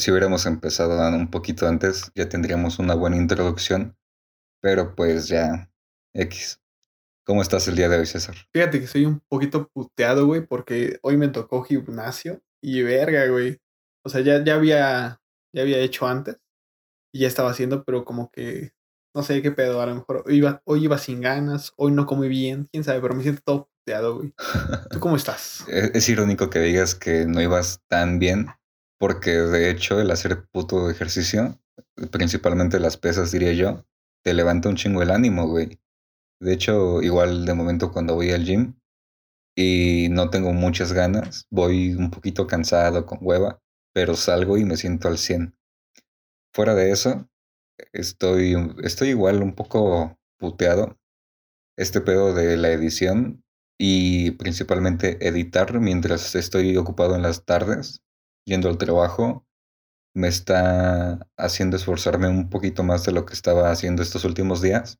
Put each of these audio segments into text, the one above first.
si hubiéramos empezado un poquito antes, ya tendríamos una buena introducción. Pero pues ya, X. ¿Cómo estás el día de hoy, César? Fíjate que soy un poquito puteado, güey, porque hoy me tocó gimnasio y verga, güey. O sea, ya, ya había, ya había hecho antes y ya estaba haciendo, pero como que no sé qué pedo, a lo mejor hoy iba, hoy iba sin ganas, hoy no comí bien, quién sabe, pero me siento todo puteado, güey. ¿Tú cómo estás? es, irónico que digas que no ibas tan bien, porque de hecho el hacer puto ejercicio, principalmente las pesas, diría yo, te levanta un chingo el ánimo, güey. De hecho, igual de momento cuando voy al gym y no tengo muchas ganas, voy un poquito cansado, con hueva, pero salgo y me siento al 100. Fuera de eso, estoy, estoy igual un poco puteado. Este pedo de la edición y principalmente editar mientras estoy ocupado en las tardes, yendo al trabajo, me está haciendo esforzarme un poquito más de lo que estaba haciendo estos últimos días.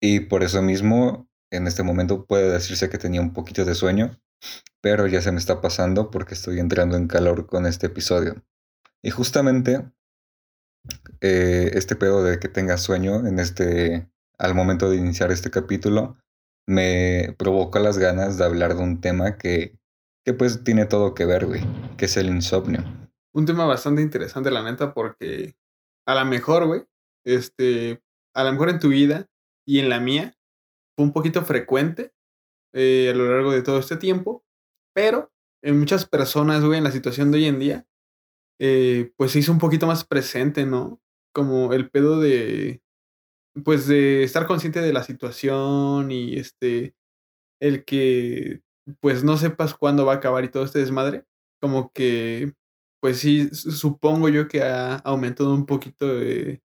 Y por eso mismo, en este momento puede decirse que tenía un poquito de sueño, pero ya se me está pasando porque estoy entrando en calor con este episodio. Y justamente eh, este pedo de que tenga sueño en este, al momento de iniciar este capítulo, me provocó las ganas de hablar de un tema que, que pues tiene todo que ver, güey, que es el insomnio. Un tema bastante interesante, la neta, porque a lo mejor, güey, este, a lo mejor en tu vida y en la mía fue un poquito frecuente eh, a lo largo de todo este tiempo, pero en muchas personas, güey, en la situación de hoy en día, eh, pues se hizo un poquito más presente, ¿no? Como el pedo de, pues de estar consciente de la situación y este, el que, pues no sepas cuándo va a acabar y todo este desmadre, como que, pues sí, supongo yo que ha aumentado un poquito en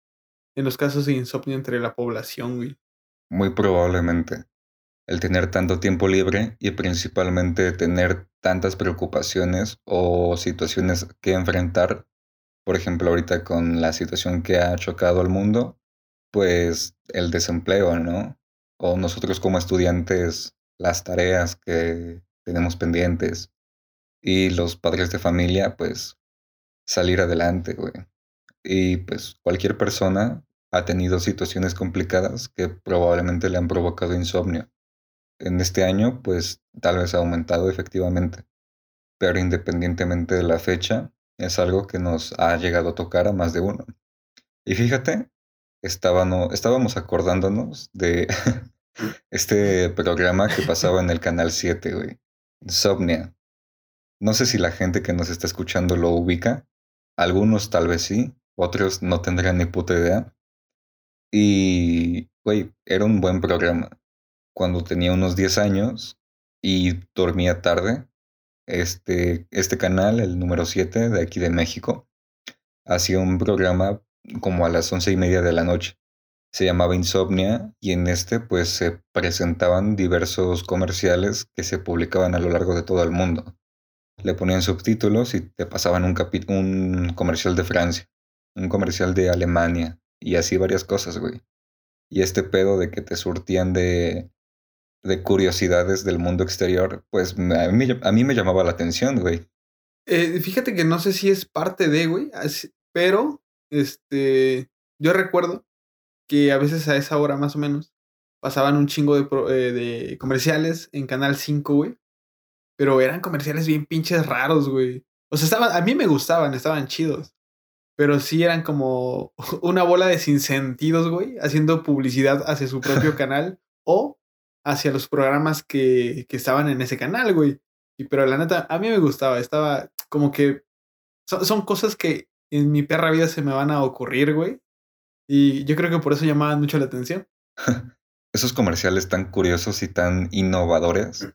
los casos de insomnio entre la población, güey. Muy probablemente el tener tanto tiempo libre y principalmente tener tantas preocupaciones o situaciones que enfrentar, por ejemplo ahorita con la situación que ha chocado al mundo, pues el desempleo, ¿no? O nosotros como estudiantes, las tareas que tenemos pendientes y los padres de familia, pues salir adelante, güey. Y pues cualquier persona ha tenido situaciones complicadas que probablemente le han provocado insomnio en este año, pues tal vez ha aumentado efectivamente. Pero independientemente de la fecha, es algo que nos ha llegado a tocar a más de uno. Y fíjate, estábamos acordándonos de este programa que pasaba en el canal 7, güey. Insomnia. No sé si la gente que nos está escuchando lo ubica. Algunos tal vez sí, otros no tendrán ni puta idea. Y, güey, era un buen programa cuando tenía unos 10 años y dormía tarde. Este, este canal, el número 7 de aquí de México, hacía un programa como a las once y media de la noche. Se llamaba Insomnia y en este pues se presentaban diversos comerciales que se publicaban a lo largo de todo el mundo. Le ponían subtítulos y te pasaban un, un comercial de Francia, un comercial de Alemania y así varias cosas, güey. Y este pedo de que te surtían de de curiosidades del mundo exterior, pues a mí, a mí me llamaba la atención, güey. Eh, fíjate que no sé si es parte de, güey, pero este, yo recuerdo que a veces a esa hora más o menos pasaban un chingo de, eh, de comerciales en Canal 5, güey. Pero eran comerciales bien pinches raros, güey. O sea, estaban, a mí me gustaban, estaban chidos. Pero sí eran como una bola de sinsentidos, güey, haciendo publicidad hacia su propio canal. O hacia los programas que, que estaban en ese canal, güey. Y pero la neta, a mí me gustaba, estaba como que son, cosas que en mi perra vida se me van a ocurrir, güey. Y yo creo que por eso llamaban mucho la atención. Esos comerciales tan curiosos y tan innovadores,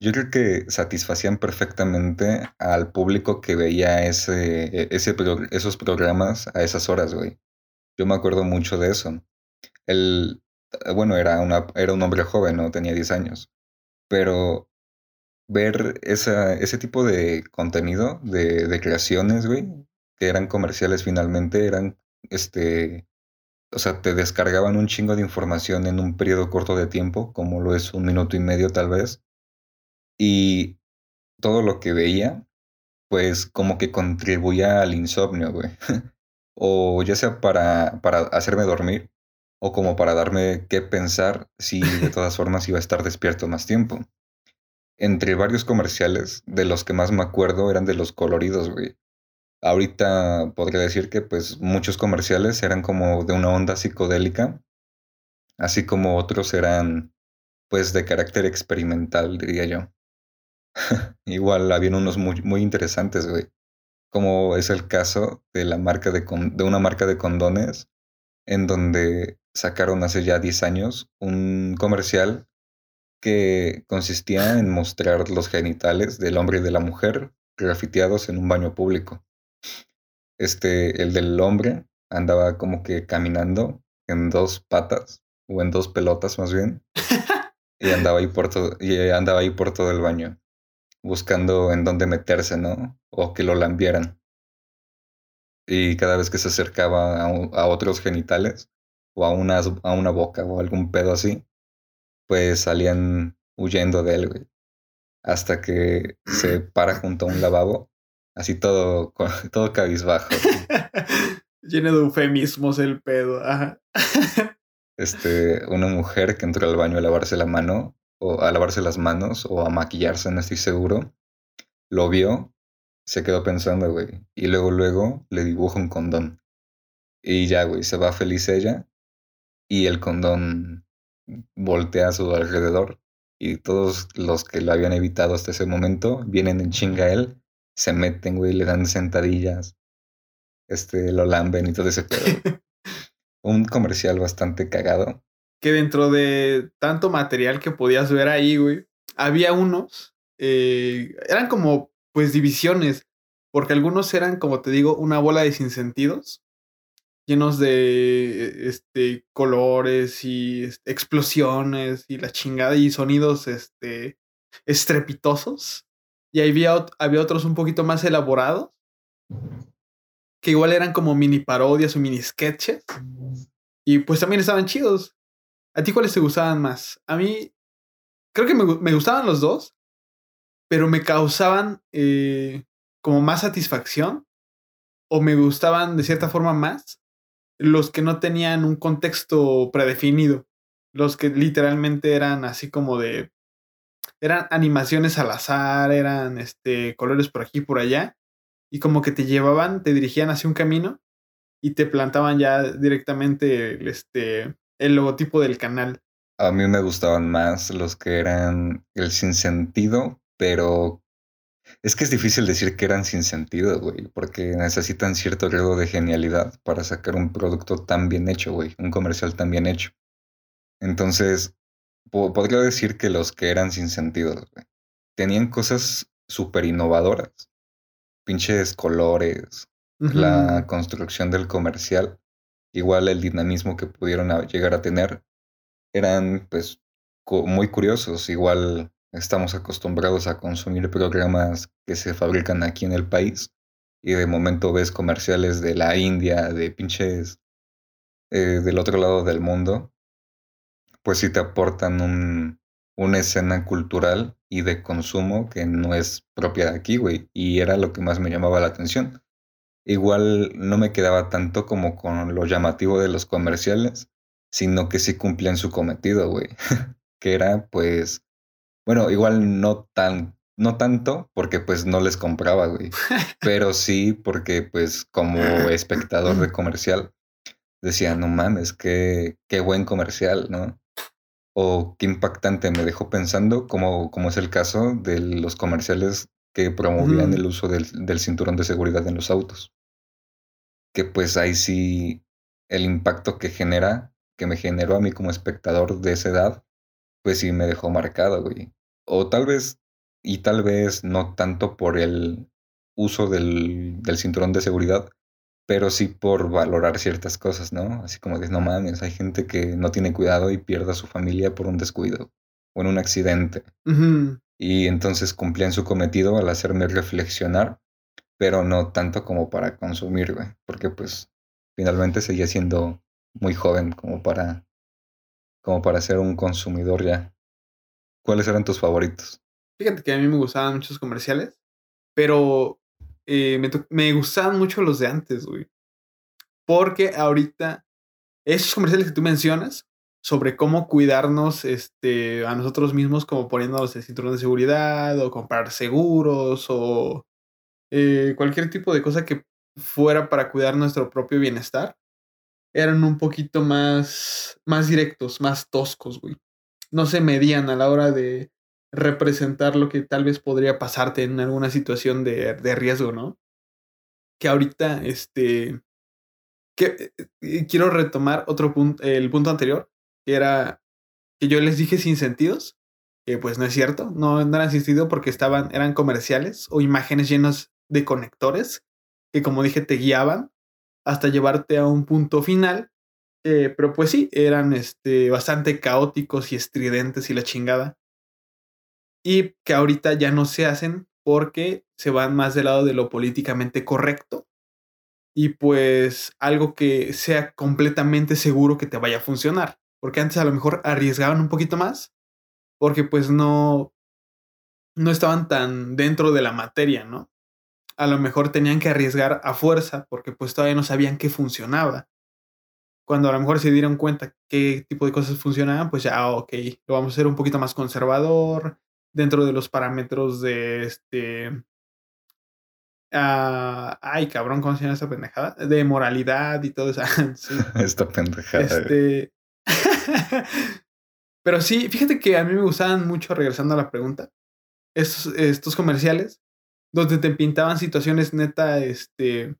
yo creo que satisfacían perfectamente al público que veía ese, e, ese, esos programas a esas horas, güey. Yo me acuerdo mucho de eso. El, eh, bueno, era, una, era un hombre joven, ¿no? Tenía 10 años. Pero ver esa, ese tipo de contenido, de, de creaciones, güey, que eran comerciales finalmente, eran, este, o sea, te descargaban un chingo de información en un periodo corto de tiempo, como lo es un minuto y medio tal vez. Y todo lo que veía pues como que contribuía al insomnio, güey. o ya sea para, para hacerme dormir o como para darme qué pensar si de todas formas iba a estar despierto más tiempo. Entre varios comerciales, de los que más me acuerdo eran de los coloridos, güey. Ahorita podría decir que pues muchos comerciales eran como de una onda psicodélica, así como otros eran pues de carácter experimental, diría yo. Igual habían unos muy, muy interesantes, güey. Como es el caso de la marca de, de una marca de condones, en donde sacaron hace ya 10 años un comercial que consistía en mostrar los genitales del hombre y de la mujer grafiteados en un baño público. Este, el del hombre andaba como que caminando en dos patas, o en dos pelotas más bien, y andaba ahí por todo, y andaba ahí por todo el baño, buscando en dónde meterse, ¿no? O que lo lambieran. Y cada vez que se acercaba a, otros genitales, o a una, a una boca, o algún pedo así, pues salían huyendo de él, güey. Hasta que se para junto a un lavabo Así todo, todo cabizbajo. Lleno de eufemismos el pedo. Este, una mujer que entró al baño a lavarse la mano, o a lavarse las manos, o a maquillarse, no estoy seguro. Lo vio, se quedó pensando, güey. Y luego, luego le dibuja un condón. Y ya, güey, se va feliz ella. Y el condón voltea a su alrededor. Y todos los que lo habían evitado hasta ese momento vienen en chinga a él se meten, güey, le dan sentadillas, este, lo lamben y todo ese pedo. Un comercial bastante cagado. Que dentro de tanto material que podías ver ahí, güey, había unos, eh, eran como, pues, divisiones, porque algunos eran, como te digo, una bola de sinsentidos, llenos de, este, colores y explosiones y la chingada y sonidos, este, estrepitosos. Y había, había otros un poquito más elaborados, que igual eran como mini parodias o mini sketches. Y pues también estaban chidos. ¿A ti cuáles te gustaban más? A mí, creo que me, gustaban los dos, pero me causaban eh, como más satisfacción o me gustaban de cierta forma más los que no tenían un contexto predefinido, los que literalmente eran así como de eran animaciones al azar, eran este, colores por aquí y por allá, y como que te llevaban, te dirigían hacia un camino y te plantaban ya directamente este, el logotipo del canal. A mí me gustaban más los que eran el sin sentido, pero es que es difícil decir que eran sin sentido, güey, porque necesitan cierto grado de genialidad para sacar un producto tan bien hecho, güey, un comercial tan bien hecho. Entonces, podría decir que los que eran sin sentido, Tenían cosas súper innovadoras. Pinches colores, la construcción del comercial, igual el dinamismo que pudieron llegar a tener, eran pues muy curiosos. Igual estamos acostumbrados a consumir programas que se fabrican aquí en el país y de momento ves comerciales de la India, de pinches eh, del otro lado del mundo pues sí te aportan un, una escena cultural y de consumo que no es propia de aquí, güey. Y era lo que más me llamaba la atención. Igual no me quedaba tanto como con lo llamativo de los comerciales, sino que sí cumplían su cometido, güey. que era, pues, bueno, igual no tan, no tanto, porque pues no les compraba, güey. Pero sí porque, pues, como espectador de comercial, decía, no mames, qué, qué buen comercial, ¿no? O qué impactante me dejó pensando, como, como es el caso de los comerciales que promovían el uso del, del, cinturón de seguridad en los autos. Que pues ahí sí el impacto que genera, que me generó a mí como espectador de esa edad, pues sí me dejó marcado, güey. O tal vez, y tal vez no tanto por el uso del, del cinturón de seguridad, pero sí por valorar ciertas cosas, ¿no? Así como de, no mames, hay gente que no tiene cuidado y pierde a su familia por un descuido o en un accidente. Y entonces cumplían su cometido al hacerme reflexionar, pero no tanto como para consumir, güey, porque pues finalmente seguía siendo muy joven como para, como para ser un consumidor ya. ¿Cuáles eran tus favoritos? Fíjate que a mí me gustaban muchos comerciales, pero eh, me, gustaban mucho los de antes, güey. Porque ahorita, esos comerciales que tú mencionas, sobre cómo cuidarnos este, a nosotros mismos, como poniéndonos el cinturón de seguridad o comprar seguros o eh, cualquier tipo de cosa que fuera para cuidar nuestro propio bienestar, eran un poquito más, más directos, más toscos, güey. No se medían a la hora de representar lo que tal vez podría pasarte en alguna situación de, de riesgo, ¿no? Que ahorita, este, que eh, quiero retomar otro punto, el punto anterior, que era que yo les dije sin sentidos, que pues no es cierto, no, no eran sin sentido porque estaban, eran comerciales o imágenes llenas de conectores que como dije te guiaban hasta llevarte a un punto final, eh, pero pues sí, eran este, bastante caóticos y estridentes y la chingada. Y que ahorita ya no se hacen porque se van más del lado de lo políticamente correcto y pues algo que sea completamente seguro que te vaya a funcionar. Porque antes a lo mejor arriesgaban un poquito más porque pues no, no estaban tan dentro de la materia, ¿no? A lo mejor tenían que arriesgar a fuerza porque pues todavía no sabían qué funcionaba. Cuando a lo mejor se dieron cuenta qué tipo de cosas funcionaban, pues ya, ok, lo vamos a hacer un poquito más conservador, dentro de los parámetros de este Ah, ay, cabrón, ¿cómo se llama esta pendejada? De moralidad y todo eso. Esta pendejada. Este... Pero sí, fíjate que a mí me gustaban mucho, regresando a la pregunta, estos, estos comerciales, donde te pintaban situaciones neta, este,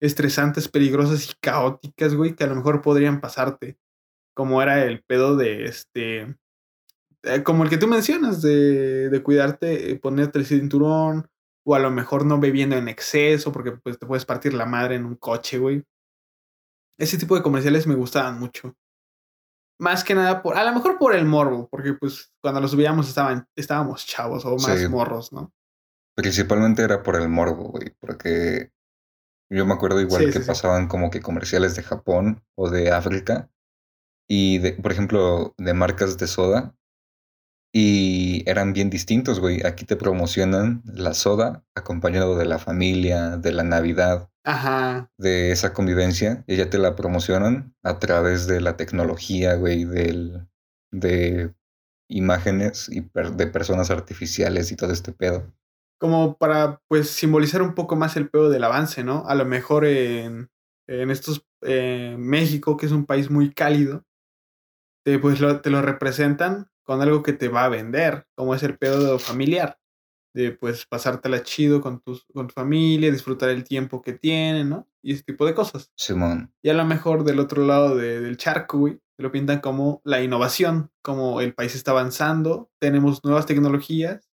estresantes, peligrosas y caóticas, güey, que a lo mejor podrían pasarte. Como era el pedo de este. Eh, como el que tú mencionas, de, de cuidarte, eh, ponerte el cinturón, o a lo mejor no bebiendo en exceso porque pues te puedes partir la madre en un coche, güey. Ese tipo de comerciales me gustaban mucho. Más que nada por, a lo mejor por el morbo, porque pues cuando los veíamos estaban, estábamos chavos o más morros, ¿no? Principalmente era por el morbo, güey, porque yo me acuerdo igual que pasaban como que comerciales de Japón o de África y de, por ejemplo, de marcas de soda y eran bien distintos, güey. Aquí te promocionan la soda acompañado de la familia, de la Navidad, Ajá. de esa convivencia. Y ya te la promocionan a través de la tecnología, güey, del, de imágenes y de personas artificiales y todo este pedo. Como para, pues, simbolizar un poco más el pedo del avance, ¿no? A lo mejor en, en estos, eh, México, que es un país muy cálido, te, pues te lo representan con algo que te va a vender, como es el pedo familiar, de pues pasártela chido con, tus, con tu familia, disfrutar el tiempo que tienen, ¿no? Y ese tipo de cosas. Simón. Y a lo mejor del otro lado del charco, güey, te lo pintan como la innovación, como el país está avanzando, tenemos nuevas tecnologías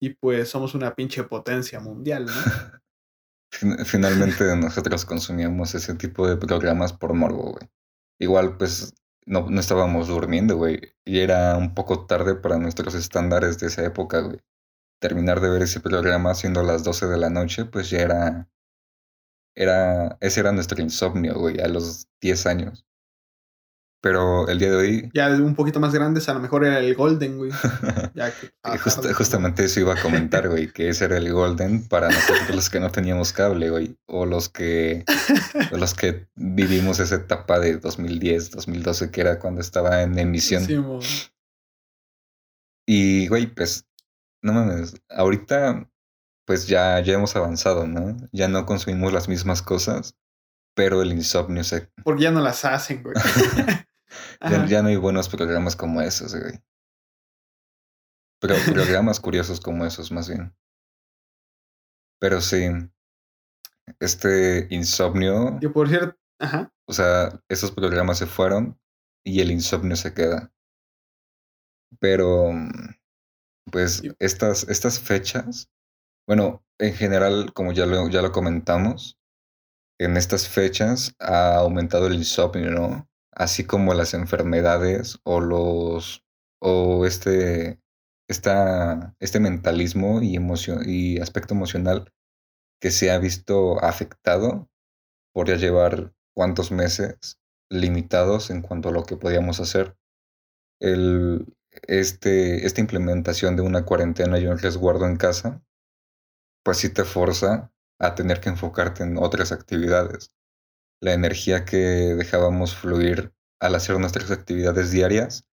y pues somos una pinche potencia mundial, ¿no? Finalmente nosotros consumíamos ese tipo de programas por morbo, güey. Igual, pues no, no estábamos durmiendo, güey. Y era un poco tarde para nuestros estándares de esa época, güey. Terminar de ver ese programa siendo las 12 de la noche, pues ya era. Era. Ese era nuestro insomnio, güey, a los 10 años. Pero el día de hoy. Ya un poquito más grandes, a lo mejor era el Golden, güey. Ya que, justamente eso iba a comentar, güey, que ese era el Golden para nosotros los que no teníamos cable, güey. O los que. los que vivimos esa etapa de 2010, 2012, que era cuando estaba en emisión. y, güey, pues. No mames. Ahorita, pues ya, ya hemos avanzado, ¿no? Ya no consumimos las mismas cosas pero el insomnio se... Porque ya no las hacen, güey. Ya, no hay buenos programas como esos, güey. Pero programas curiosos como esos, más bien. Pero sí. Este insomnio. Que por cierto. Ajá. O sea, esos programas se fueron y el insomnio se queda. Pero. Pues estas, estas fechas. Bueno, en general, como ya lo, ya lo comentamos, en estas fechas ha aumentado el insomnio, ¿no? Así como las enfermedades o los o este esta, este mentalismo y emoción y aspecto emocional que se ha visto afectado por llevar cuántos meses limitados en cuanto a lo que podíamos hacer. El, este, esta implementación de una cuarentena y un resguardo en casa, pues sí te forza a tener que enfocarte en otras actividades. La energía que dejábamos fluir al hacer nuestras actividades diarias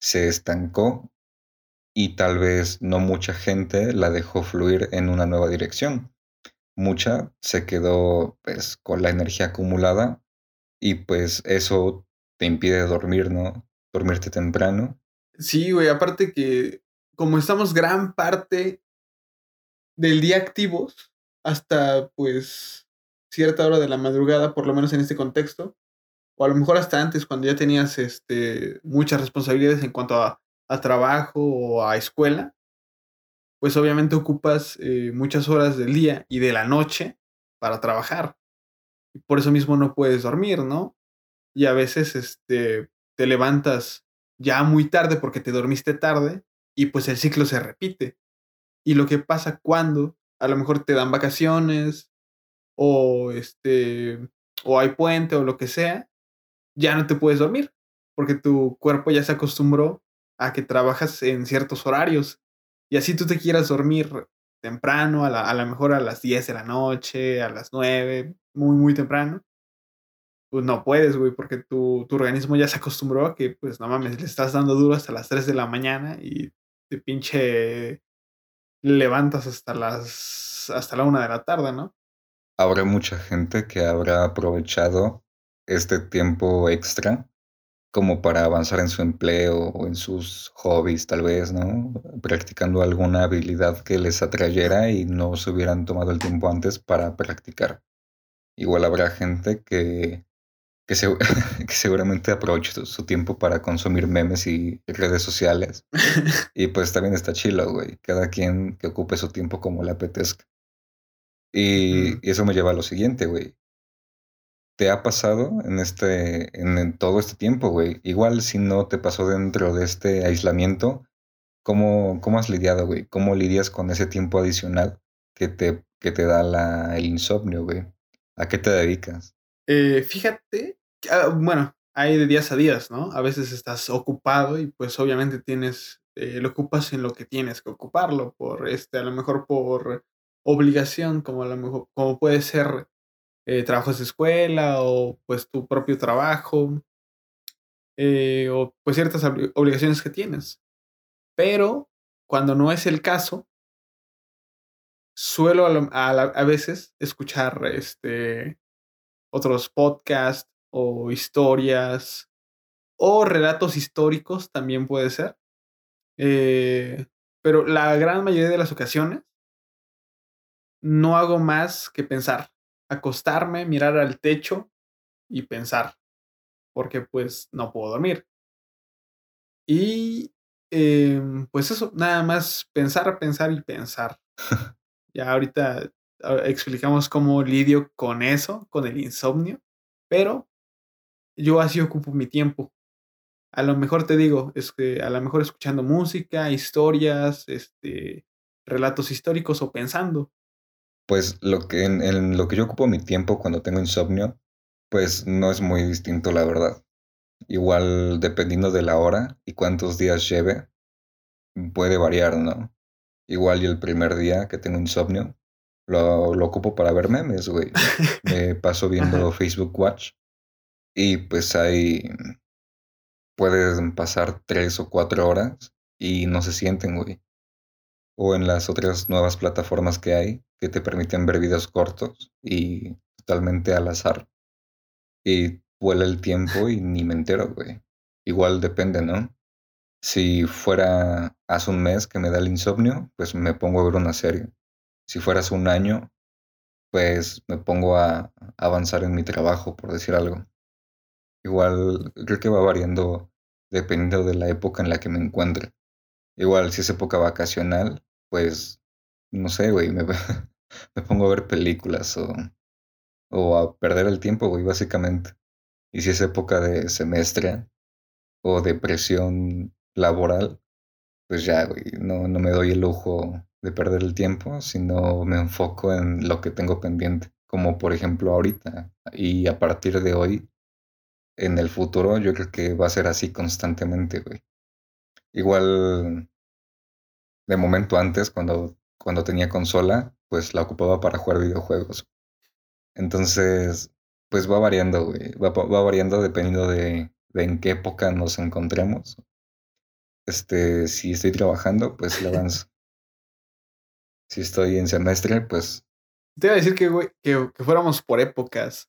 se estancó y tal vez no mucha gente la dejó fluir en una nueva dirección. Mucha se quedó pues con la energía acumulada y pues eso te impide dormir, ¿no? Dormirte temprano. Sí, güey, aparte que como estamos gran parte del día activos hasta pues cierta hora de la madrugada, por lo menos en este contexto, o a lo mejor hasta antes cuando ya tenías este muchas responsabilidades en cuanto a, a trabajo o a escuela, pues obviamente ocupas eh, muchas horas del día y de la noche para trabajar. Y por eso mismo no puedes dormir, ¿no? Y a veces este, te levantas ya muy tarde porque te dormiste tarde y pues el ciclo se repite. Y lo que pasa cuando a lo mejor te dan vacaciones o este o hay puente o lo que sea, ya no te puedes dormir porque tu cuerpo ya se acostumbró a que trabajas en ciertos horarios y así tú te quieras dormir temprano, a, la, a mejor a las 10 de la noche, a las 9, muy, muy temprano, pues no puedes, güey, porque tu, tu organismo ya se acostumbró a que, pues no mames, le estás dando duro hasta las 3 de la mañana y te pinche levantas hasta las hasta la una de la tarde, ¿no? Habrá mucha gente que habrá aprovechado este tiempo extra como para avanzar en su empleo o en sus hobbies, tal vez, ¿no? Practicando alguna habilidad que les atrayera y no se hubieran tomado el tiempo antes para practicar. Igual habrá gente que, que, que seguramente aprovechó su tiempo para consumir memes y redes sociales. y pues también está chilo, güey. Cada quien que ocupe su tiempo como le apetezca. Y, y eso me lleva a lo siguiente, güey. ¿Te ha pasado en este, en, todo este tiempo, güey? Igual si no te pasó dentro de este aislamiento, ¿cómo, cómo has lidiado, güey? ¿Cómo lidias con ese tiempo adicional que te, que te da la, el insomnio, güey? ¿A qué te dedicas? Eh, fíjate, ah, bueno, hay de días a días, ¿no? A veces estás ocupado y pues obviamente tienes, eh, lo ocupas en lo que tienes que ocuparlo, por este, a lo mejor por obligación, como a lo mejor, como puede ser eh, trabajos de escuela o pues tu propio trabajo eh, o pues ciertas obligaciones que tienes. Pero cuando no es el caso, suelo a, a, veces escuchar este, otros podcasts o historias o relatos históricos también puede ser. Eh, pero la gran mayoría de las ocasiones no hago más que pensar acostarme, mirar al techo y pensar, porque pues no puedo dormir. Y em, pues eso, nada más pensar, pensar y pensar. ya ahorita ah, explicamos cómo lidio con eso, con el insomnio, pero yo así ocupo mi tiempo. A lo mejor te digo, es que a lo mejor escuchando música, historias, este, relatos históricos o pensando. Pues lo que en, lo que yo ocupo mi tiempo cuando tengo insomnio, pues no es muy distinto, la verdad. Igual dependiendo de la hora y cuántos días lleve, puede variar, ¿no? Igual y el primer día que tengo insomnio, lo, lo ocupo para ver memes, güey. Me paso viendo Facebook Watch y pues ahí pueden pasar tres o cuatro horas y no se sienten, güey. O en las otras nuevas plataformas que hay, que te permiten ver videos cortos y totalmente al azar. Y vuela el tiempo y ni me entero, güey. Igual depende, ¿no? Si fuera hace un mes que me da el insomnio, pues me pongo a ver una serie. Si fuera un año, pues me pongo a avanzar en mi trabajo, por decir algo. Igual creo que va variando dependiendo de la época en la que me encuentre. Igual si es época vacacional, pues no sé, güey, me, me pongo a ver películas o, o a perder el tiempo, güey, básicamente. Y si es época de semestre o de presión laboral, pues ya, güey, no, no me doy el lujo de perder el tiempo, sino me enfoco en lo que tengo pendiente, como por ejemplo ahorita. Y a partir de hoy, en el futuro, yo creo que va a ser así constantemente, güey. Igual, de momento antes, cuando cuando tenía consola, pues la ocupaba para jugar videojuegos. Entonces, pues va variando, güey. Va, va variando dependiendo de, de, en qué época nos encontremos. Este, si estoy trabajando, pues le avanzo. si estoy en semestre, pues. Te iba a decir que, güey, que, que fuéramos por épocas.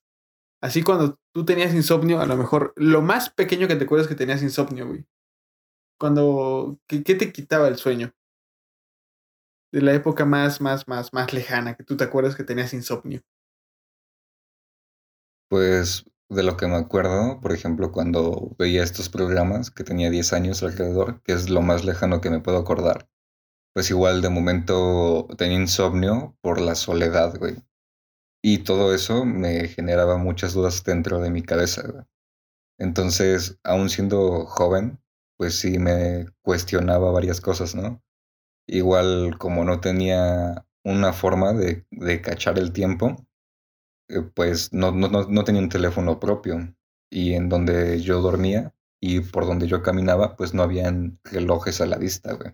Así cuando tú tenías insomnio, a lo mejor lo más pequeño que te acuerdas que tenías insomnio, güey. Cuando. ¿Qué, qué te quitaba el sueño? De la época más, más, más, más lejana, que tú te acuerdas que tenías insomnio. Pues de lo que me acuerdo, por ejemplo, cuando veía estos programas, que tenía 10 años alrededor, que es lo más lejano que me puedo acordar, pues igual de momento tenía insomnio por la soledad, güey. Y todo eso me generaba muchas dudas dentro de mi cabeza, güey. Entonces, aún siendo joven, pues sí me cuestionaba varias cosas, ¿no? Igual como no tenía una forma de, de cachar el tiempo, eh, pues no, no, no tenía un teléfono propio y en donde yo dormía y por donde yo caminaba, pues no habían relojes a la vista, güey.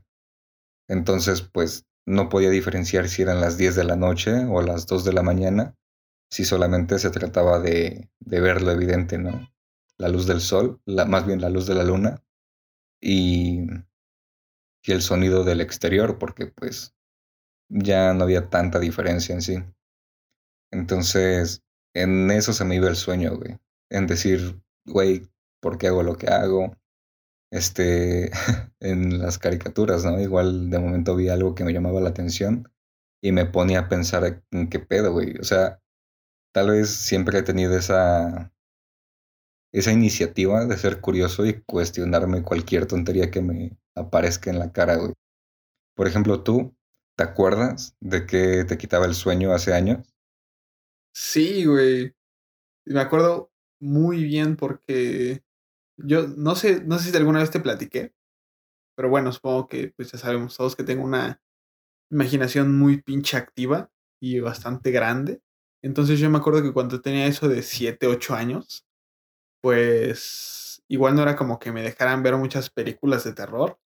Entonces, pues no podía diferenciar si eran las 10 de la noche o las 2 de la mañana, si solamente se trataba de, de ver lo evidente, ¿no? La luz del sol, la, más bien la luz de la luna y, y el sonido del exterior, porque pues ya no había tanta diferencia en sí. Entonces, en eso se me iba el sueño, güey. En decir, güey, ¿por qué hago lo que hago? Este, en las caricaturas, ¿no? Igual de momento vi algo que me llamaba la atención y me ponía a pensar en qué pedo, güey. O sea, tal vez siempre he tenido esa, esa iniciativa de ser curioso y cuestionarme cualquier tontería que me aparezca en la cara, güey. Por ejemplo, tú, ¿te acuerdas de que te quitaba el sueño hace años? Sí, güey. Me acuerdo muy bien porque yo no sé, no sé si alguna vez te platiqué, pero bueno, supongo que pues ya sabemos todos que tengo una imaginación muy pinche activa y bastante grande. Entonces yo me acuerdo que cuando tenía eso de 7, 8 años, pues igual no era como que me dejaran ver muchas películas de terror,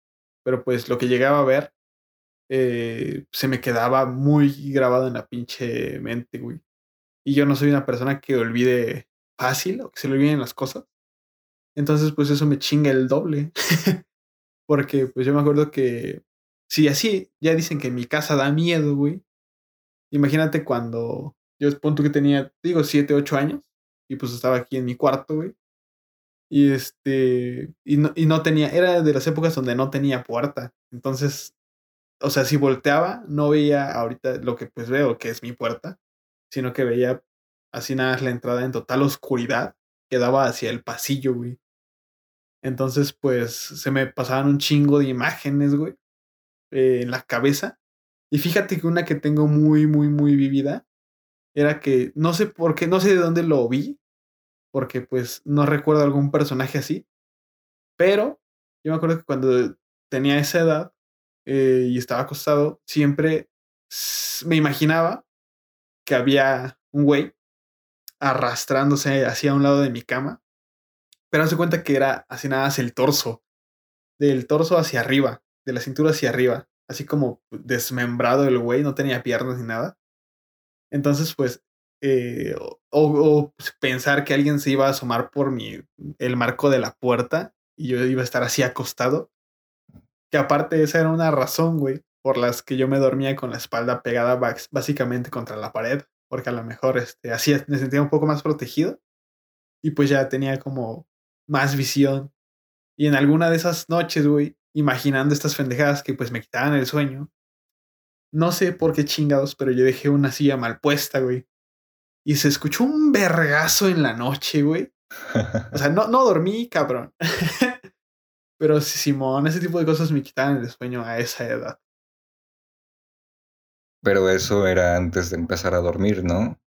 pero pues lo que llegaba a ver eh, se me quedaba muy grabado en la pinche mente, güey y yo no soy una persona que olvide fácil o que se le olviden las cosas. Entonces, pues eso me chinga el doble. Porque pues yo me acuerdo que si así ya dicen que mi casa da miedo, güey. Imagínate cuando yo punto que tenía, digo, 7, 8 años y pues estaba aquí en mi cuarto, güey. Y este, y no, y no tenía, era de las épocas donde no tenía puerta. Entonces, o sea, si volteaba, no veía ahorita lo que pues veo, que es mi puerta sino que veía así nada la entrada en total oscuridad que daba hacia el pasillo, güey. Entonces, pues se me pasaban un chingo de imágenes, güey, eh, en la cabeza. Y fíjate que una que tengo muy, muy, muy vivida era que no sé por qué, no sé de dónde lo vi, porque pues no recuerdo algún personaje así, pero yo me acuerdo que cuando tenía esa edad eh, y estaba acostado, siempre me imaginaba que había un güey arrastrándose hacia un lado de mi cama, pero hace cuenta que era así nada más el torso, del torso hacia arriba, de la cintura hacia arriba, así como desmembrado el güey, no tenía piernas ni nada. Entonces, pues, eh, o, pensar que alguien se iba a asomar por mi, el marco de la puerta y yo iba a estar así acostado. Que aparte esa era una razón, güey, por las que yo me dormía con la espalda pegada básicamente contra la pared, porque a lo mejor este, así me sentía un poco más protegido y pues ya tenía como más visión. Y en alguna de esas noches, güey, imaginando estas pendejadas que pues me quitaban el sueño, no sé por qué chingados, pero yo dejé una silla mal puesta, güey. Y se escuchó un vergazo en la noche, güey. O sea, no, no dormí, cabrón. pero Simón, ese tipo de cosas me quitaban el sueño a esa edad. Pero eso era antes de empezar a dormir, ¿no?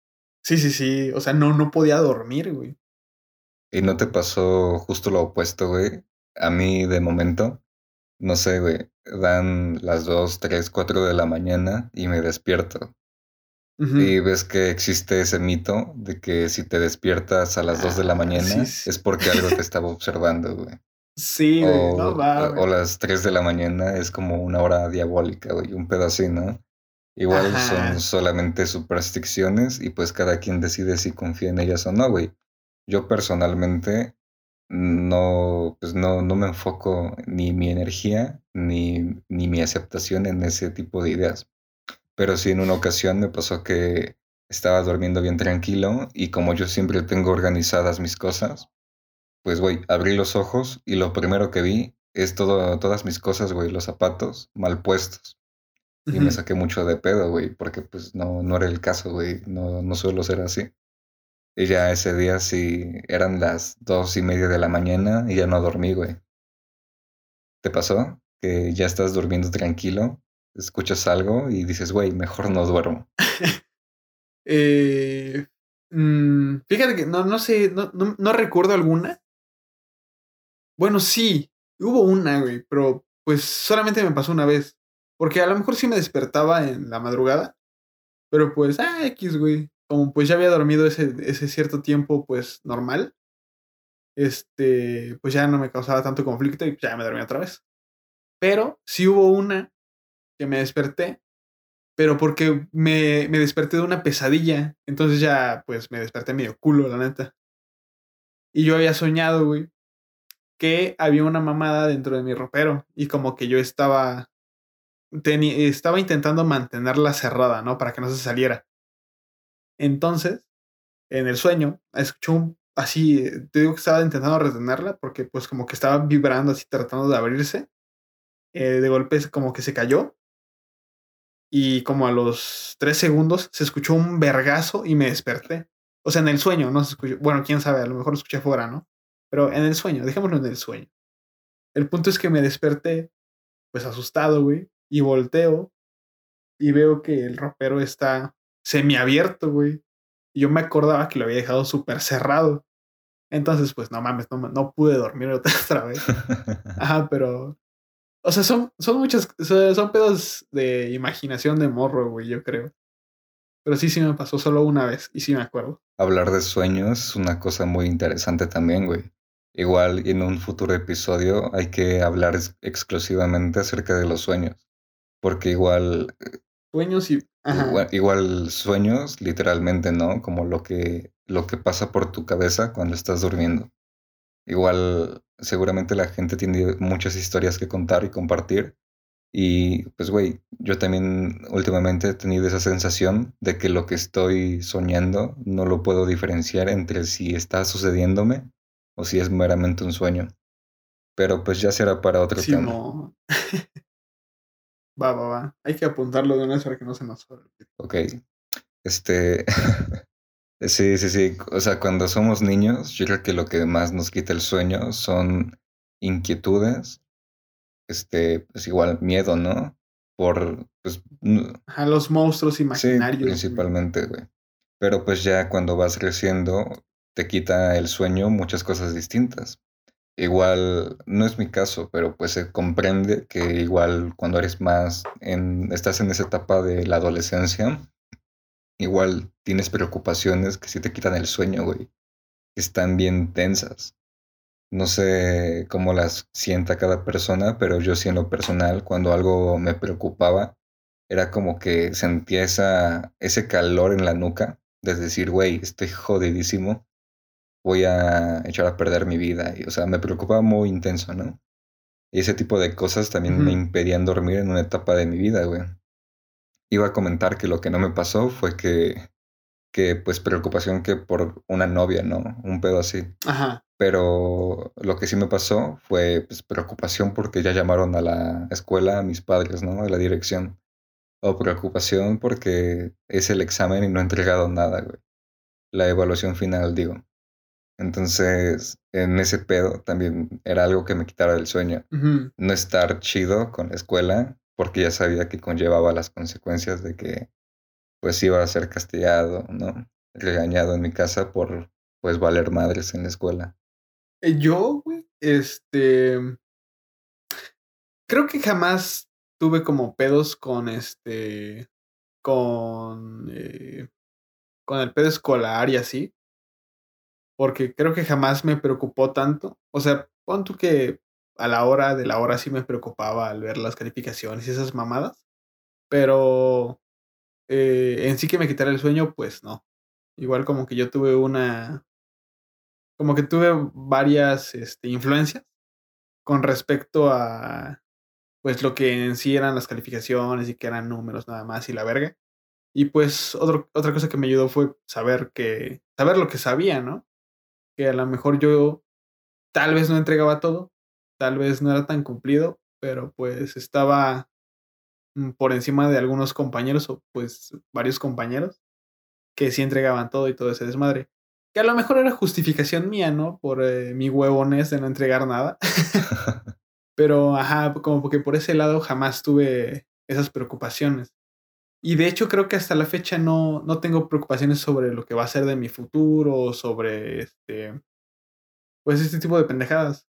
Sí, sí, sí. O sea, no, no podía dormir, güey. ¿Y no te pasó justo lo opuesto, güey? A mí, de momento, no sé, güey. Dan las 2, 3, 4 de la mañana y me despierto. Y ves que existe ese mito de que si te despiertas a las 2 de la ah, mañana es porque algo te estaba observando, güey. Sí, güey, o, no va, O las 3 de la mañana es como una hora diabólica, güey, un pedacito, ¿no? Igual son solamente supersticiones y pues cada quien decide si confía en ellas o no, güey. Yo personalmente no, pues no, no me enfoco ni mi energía ni, ni mi aceptación en ese tipo de ideas. Pero sí en una ocasión me pasó que estaba durmiendo bien tranquilo y como yo siempre tengo organizadas mis cosas, pues güey, abrí los ojos y lo primero que vi es todo, todas mis cosas, güey, los zapatos mal puestos. Y me saqué mucho de pedo, güey, porque pues no, no era el caso, güey, no, no suelo ser así. Y ya ese día sí eran las dos y media de la mañana y ya no dormí, güey. ¿Te pasó? Que ya estás durmiendo tranquilo, escuchas algo y dices, güey, mejor no duermo. Eh, mm, fíjate que no, no sé, no, no, no recuerdo alguna. Bueno, sí, hubo una, güey, pero pues solamente me pasó una vez. Porque a lo mejor sí me despertaba en la madrugada, pero pues, ah, X, güey. Como pues ya había dormido ese, ese cierto tiempo, pues normal, este, pues ya no me causaba tanto conflicto y ya me dormí otra vez. Pero sí hubo una que me desperté, pero porque me, me desperté de una pesadilla. Entonces ya, pues me desperté medio culo, la neta. Y yo había soñado, güey, que había una mamada dentro de mi ropero y como que yo estaba estaba intentando mantenerla cerrada, ¿no? Para que no se saliera. Entonces, en el sueño, escuché un así, eh, te digo que estaba intentando retenerla porque pues como que estaba vibrando así tratando de abrirse. Eh, de golpe como que se cayó y como a los tres segundos se escuchó un vergazo y me desperté. O sea, en el sueño, no se escuchó. Bueno, quién sabe, a lo mejor lo escuché afuera, ¿no? Pero en el sueño, dejémoslo en el sueño. El punto es que me desperté, pues asustado, güey, y volteo y veo que el ropero está semiabierto, güey. Y yo me acordaba que lo había dejado súper cerrado. Entonces, pues no mames, no, no pude dormir otra, otra vez. Ajá, pero. O sea, son, son muchas. Son, pedos de imaginación de morro, güey, yo creo. Pero sí, sí me pasó solo una vez y sí me acuerdo. Hablar de sueños es una cosa muy interesante también, güey. Igual en un futuro episodio hay que hablar ex- exclusivamente acerca de los sueños, porque igual, Sueños y. igual, Ajá. igual sueños, literalmente, ¿no? Como lo que, lo que pasa por tu cabeza cuando estás durmiendo. Igual, seguramente la gente tiene muchas historias que contar y compartir. Y pues, güey, yo también últimamente he tenido esa sensación de que lo que estoy soñando no lo puedo diferenciar entre si está sucediéndome o si es meramente un sueño. Pero pues ya será para otro tema. Simón. Va, va, va. Hay que apuntarlo de una vez para que no se nos olvide. Ok. Este. sí, sí, sí. O sea, cuando somos niños, yo creo que lo que más nos quita el sueño son inquietudes. Este, pues igual miedo, ¿no? Por, pues, Ajá, los monstruos Sí, imaginarios, güey. principalmente, güey. Pero pues ya cuando vas creciendo, te quita el sueño muchas cosas distintas. Igual, no es mi caso, pero pues se comprende que igual cuando eres más, en, estás en esa etapa de la adolescencia, igual tienes preocupaciones que sí te quitan el sueño, güey. que Están bien tensas. No sé cómo las sienta cada persona, pero yo sí en lo personal, cuando algo me preocupaba, era como que sentía esa, ese calor en la nuca de decir, güey, estoy jodidísimo, voy a echar a perder mi vida. Y, o sea, me preocupaba muy intenso, ¿no? Y ese tipo de cosas también me impedían dormir en una etapa de mi vida, güey. Iba a comentar que lo que no me pasó fue que, que pues preocupación que por una novia, ¿no? Un pedo así. Ajá. Pero lo que sí me pasó fue pues, preocupación porque ya llamaron a la escuela a mis padres, ¿no? A la dirección. O preocupación porque es el examen y no he entregado nada, güey. La evaluación final, digo. Entonces, en ese pedo también era algo que me quitara el sueño. No estar chido con la escuela porque ya sabía que conllevaba las consecuencias de que pues iba a ser castigado, ¿no? Regañado en mi casa por pues valer madres en la escuela. Eh, Yo, güey, este. Creo que jamás tuve como pedos con este. Con. eh, con el pedo escolar y así. Porque creo que jamás me preocupó tanto. O sea, pon tú que a la hora de la hora sí me preocupaba al ver las calificaciones y esas mamadas. Pero eh, en sí que me quitara el sueño, pues no. Igual como que yo tuve una, como que tuve varias este, influencias con respecto a, pues lo que en sí eran las calificaciones y que eran números nada más y la verga. Y pues otra cosa que me ayudó fue saber que, saber lo que sabía, ¿no? Que a lo mejor yo tal vez no entregaba todo, tal vez no era tan cumplido, pero pues estaba mm, por encima de algunos compañeros o pues varios compañeros que sí entregaban todo y todo ese desmadre. Que a lo mejor era justificación mía, ¿no? Por eh, mi huevones de no entregar nada. pero, ajá, como porque por ese lado jamás tuve esas preocupaciones. Y de hecho creo que hasta la fecha no, no tengo preocupaciones sobre lo que va a ser de mi futuro, sobre este, pues este tipo de pendejadas.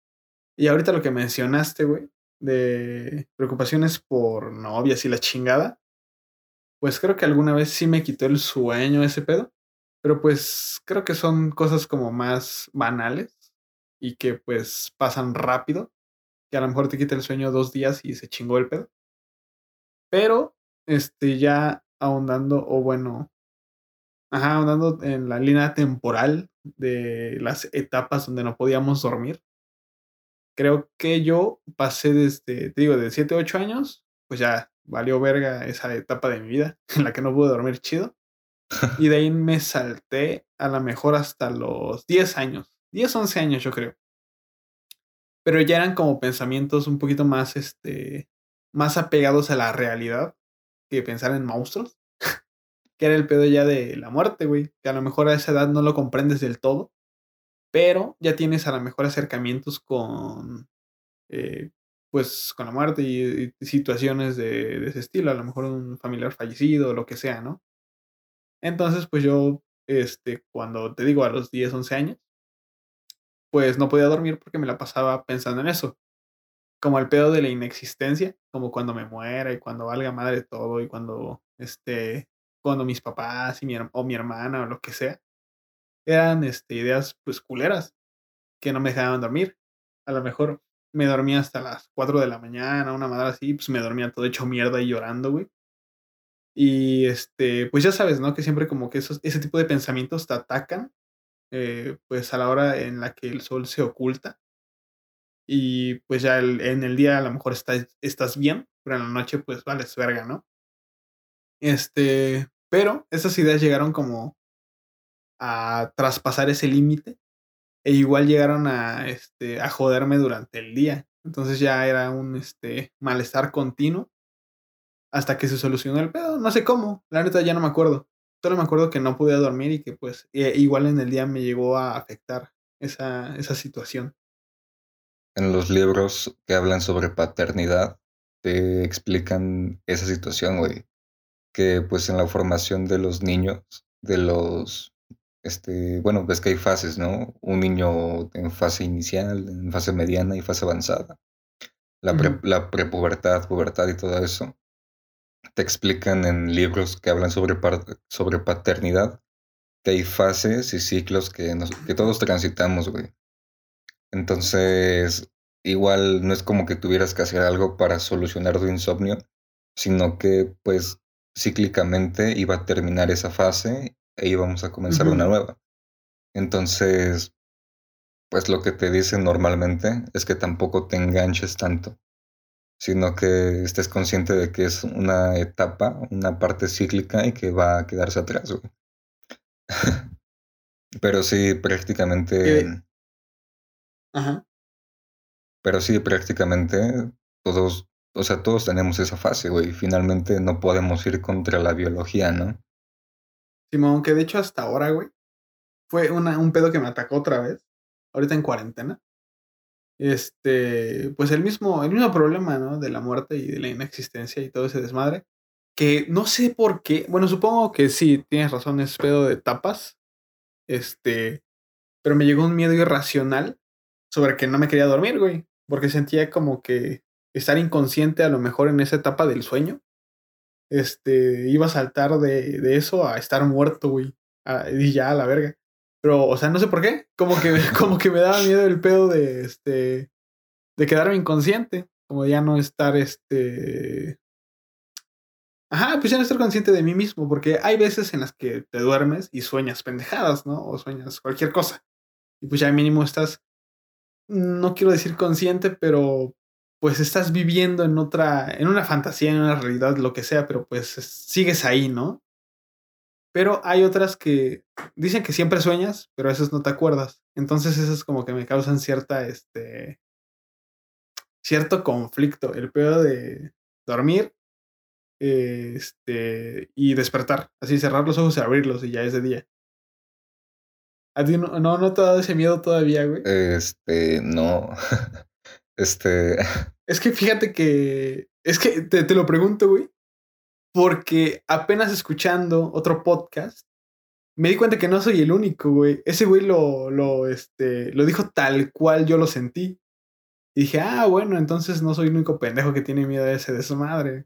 Y ahorita lo que mencionaste, güey, de preocupaciones por novias y la chingada, pues creo que alguna vez sí me quitó el sueño ese pedo, pero pues creo que son cosas como más banales y que pues pasan rápido, que a lo mejor te quita el sueño dos días y se chingó el pedo. Pero, este, ya ahondando, o bueno, ajá, ahondando en la línea temporal de las etapas donde no podíamos dormir, creo que yo pasé desde, te digo, de 7, 8 años, pues ya valió verga esa etapa de mi vida en la que no pude dormir chido. Y de ahí me salté a lo mejor hasta los 10 años, 10, 11 años yo creo. Pero ya eran como pensamientos un poquito más, este, más apegados a la realidad que pensar en monstruos. que era el pedo ya de la muerte, güey. Que a lo mejor a esa edad no lo comprendes del todo pero ya tienes a lo mejor acercamientos con, eh, pues, con la muerte y, situaciones de, ese estilo, a lo mejor un familiar fallecido o lo que sea, ¿no? Entonces, pues yo, este, cuando te digo a los 10, 11 años, pues no podía dormir porque me la pasaba pensando en eso. Como el pedo de la inexistencia, como cuando me muera y cuando valga madre todo y cuando, este, cuando mis papás y mi, o mi hermana o lo que sea, eran este, ideas pues culeras que no me dejaban dormir. A lo mejor me dormía hasta las 4 de la mañana, una madre así, pues me dormía todo hecho mierda y llorando, güey. Y este, pues ya sabes, ¿no? Que siempre como que esos, ese tipo de pensamientos te atacan, eh, pues a la hora en la que el sol se oculta. Y pues ya en el día a lo mejor estás, estás bien, pero en la noche pues vale, verga, ¿no? Este, pero esas ideas llegaron como a traspasar ese límite e igual llegaron a, este, a joderme durante el día. Entonces ya era un este, malestar continuo hasta que se solucionó el pedo. No sé cómo, la neta ya no me acuerdo. Solo me acuerdo que no podía dormir y que pues e, igual en el día me llegó a afectar esa, esa situación. En los libros que hablan sobre paternidad, te explican esa situación, güey. Que pues en la formación de los niños, de los este, bueno, ves que hay fases, ¿no? Un niño en fase inicial, en fase mediana y fase avanzada. La, prepubertad, pubertad y todo eso. Te explican en libros que hablan sobre, sobre paternidad que hay fases y ciclos que, que todos transitamos, güey. Entonces, igual no es como que tuvieras que hacer algo para solucionar tu insomnio, sino que pues cíclicamente iba a terminar esa fase e íbamos a comenzar una nueva. Entonces, pues lo que te dicen normalmente es que tampoco te enganches tanto, sino que estés consciente de que es una etapa, una parte cíclica y que va a quedarse atrás, güey. Pero sí, prácticamente... Ajá. Pero sí, prácticamente todos, o sea, todos tenemos esa fase, güey. Finalmente no podemos ir contra la biología, ¿no? Simón, que de hecho hasta ahora, güey, fue un pedo que me atacó otra vez, ahorita en cuarentena. Este, pues el mismo, el mismo problema, ¿no? De la muerte y de la inexistencia y todo ese desmadre. Que no sé por qué, bueno, supongo que sí, tienes razón, es pedo de tapas. Este, pero me llegó un miedo irracional sobre que no me quería dormir, güey. Porque sentía como que estar inconsciente a lo mejor en esa etapa del sueño este, iba a saltar de, de eso a estar muerto, güey. y ya, a la verga. Pero, o sea, no sé por qué. Como que, como que me daba miedo el pedo de, este, de quedarme inconsciente. Como ya no estar, este, Ajá, pues ya no estar consciente de mí mismo, porque hay veces en las que te duermes y sueñas pendejadas, ¿no? O sueñas cualquier cosa. Y pues ya mínimo estás, no quiero decir consciente, pero pues estás viviendo en otra, en una fantasía, en una realidad, lo que sea, pero pues sigues ahí, ¿no? Pero hay otras que dicen que siempre sueñas, pero a esas no te acuerdas. Entonces esas como que me causan cierta, este, cierto conflicto. El peor de dormir este, y despertar. Así cerrar los ojos y abrirlos y ya es de día. ¿A ti no, no, te ha dado ese miedo todavía, güey? Este, no. este. Es que fíjate que. Es que te, te lo pregunto, güey porque apenas escuchando otro podcast, me di cuenta que no soy el único, güey. Ese güey lo, lo, este, lo dijo tal cual yo lo sentí. Y dije, ah, bueno, entonces no soy el único pendejo que tiene miedo a ese de su madre.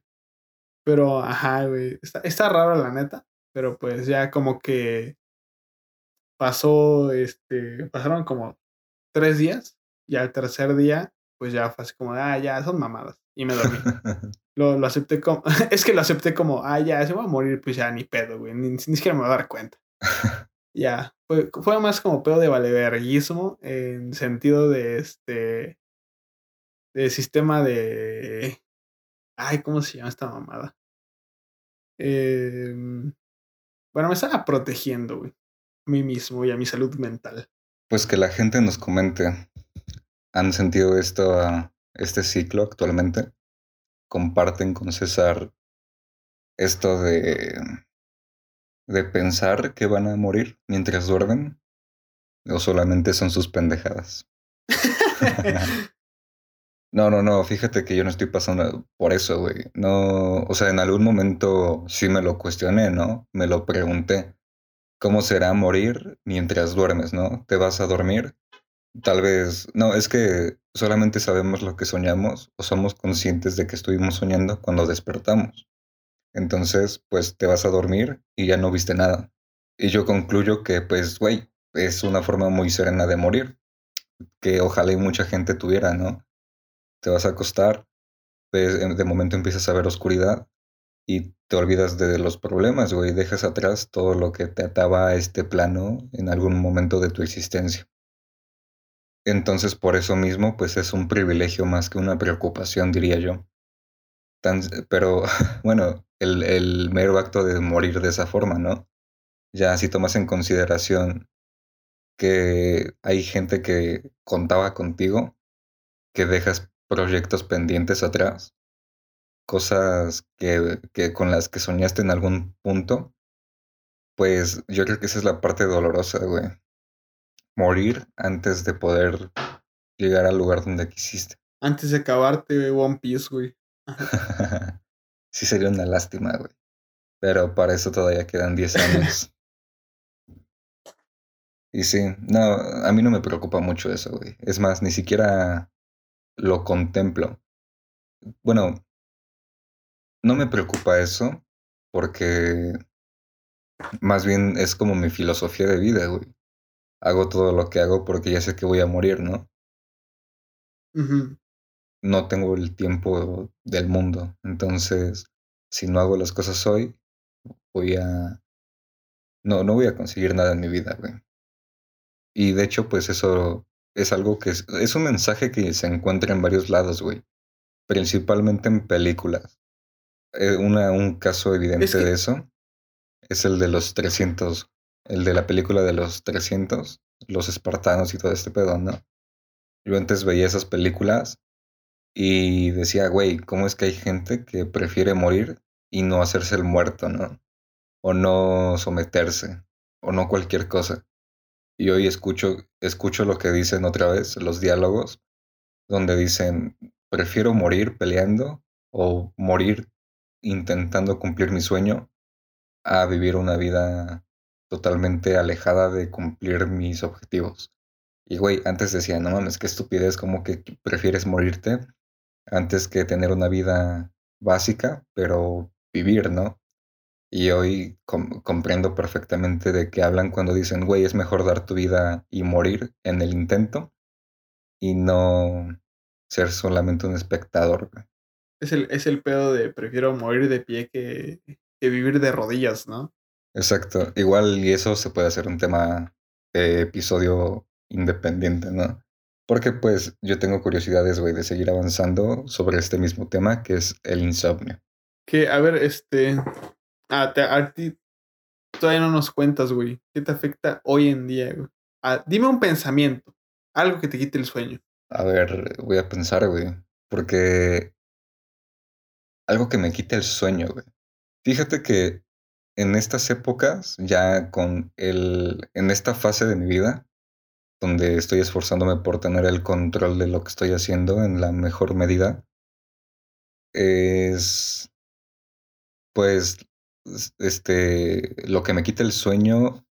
Pero, ajá, güey. Está, está raro, la neta. Pero pues ya como que pasó, este, pasaron como tres días. Y al tercer día, pues ya fue así como, ah, ya, son mamadas. Y me dormí. lo, lo acepté como. es que lo acepté como, ah, ya, se va a morir, pues ya ni pedo, güey. Ni, siquiera me voy a dar cuenta. ya. Fue, fue más como pedo de valeverguismo en sentido de este. de sistema de. Ay, ¿cómo se llama esta mamada? Em, bueno, me estaba protegiendo, güey. A mí mismo y a mi salud mental. Pues que la gente nos comente. ¿Han sentido esto, este ciclo actualmente? comparten con César esto de, de pensar que van a morir mientras duermen? ¿O solamente son sus pendejadas? no, no, no, fíjate que yo no estoy pasando por eso, güey. No, o sea, en algún momento sí me lo cuestioné, ¿no? Me lo pregunté. ¿Cómo será morir mientras duermes, no? ¿Te vas a dormir? Tal vez, no, es que solamente sabemos lo que soñamos o somos conscientes de que estuvimos soñando cuando despertamos. Entonces, pues te vas a dormir y ya no viste nada. Y yo concluyo que, pues, güey, es una forma muy serena de morir, que ojalá y mucha gente tuviera, ¿no? Te vas a acostar, de momento empiezas a ver oscuridad y te olvidas de los problemas, güey, dejas atrás todo lo que te ataba a este plano en algún momento de tu existencia. Entonces, por eso mismo, pues es un privilegio más que una preocupación, diría yo. pero bueno, el, el mero acto de morir de esa forma, ¿no? Ya si tomas en consideración que hay gente que contaba contigo, que dejas proyectos pendientes atrás, cosas que, que, con las que soñaste en algún punto, pues yo creo que esa es la parte dolorosa, güey morir antes de poder llegar al lugar donde quisiste. Antes de acabarte One Piece, güey. sí sería una lástima, güey. Pero para eso todavía quedan 10 años. y sí, no, a mí no me preocupa mucho eso, güey. Es más, ni siquiera lo contemplo. Bueno, no me preocupa eso porque más bien es como mi filosofía de vida, güey hago todo lo que hago porque ya sé que voy a morir, ¿no? No tengo el tiempo del mundo. Entonces, si no hago las cosas hoy, voy a... No, no voy a conseguir nada en mi vida, güey. Y de hecho, pues eso es algo que es, es un mensaje que se encuentra en varios lados, güey. Principalmente en películas. Eh, una, un caso evidente de eso es el de los 300 el de la película de los 300, los espartanos y todo este pedo, ¿no? Yo antes veía esas películas y decía, güey, ¿cómo es que hay gente que prefiere morir y no hacerse el muerto, ¿no? O no someterse, o no cualquier cosa. Y hoy escucho, escucho lo que dicen otra vez, los diálogos, donde dicen, prefiero morir peleando o morir intentando cumplir mi sueño a vivir una vida totalmente alejada de cumplir mis objetivos. Y güey, antes decía, no mames, qué estupidez, como que prefieres morirte antes que tener una vida básica, pero vivir, ¿no? Y hoy comprendo perfectamente de qué hablan cuando dicen, güey, es mejor dar tu vida y morir en el intento y no ser solamente un espectador. Es el, es el pedo de prefiero morir de pie que, que vivir de rodillas, ¿no? Exacto. Igual y eso se puede hacer un tema de episodio independiente, ¿no? Porque pues yo tengo curiosidades, güey, de seguir avanzando sobre este mismo tema que es el insomnio. Que, a ver, este... A, te- a ti todavía no nos cuentas, güey. ¿Qué te afecta hoy en día, güey? Ah, dime un pensamiento. Algo que te quite el sueño. A ver, voy a pensar, güey, porque algo que me quite el sueño, güey. Fíjate que en estas épocas, ya con el, en esta fase de mi vida, donde estoy esforzándome por tener el control de lo que estoy haciendo en la mejor medida, es, pues, este, lo que me quita el sueño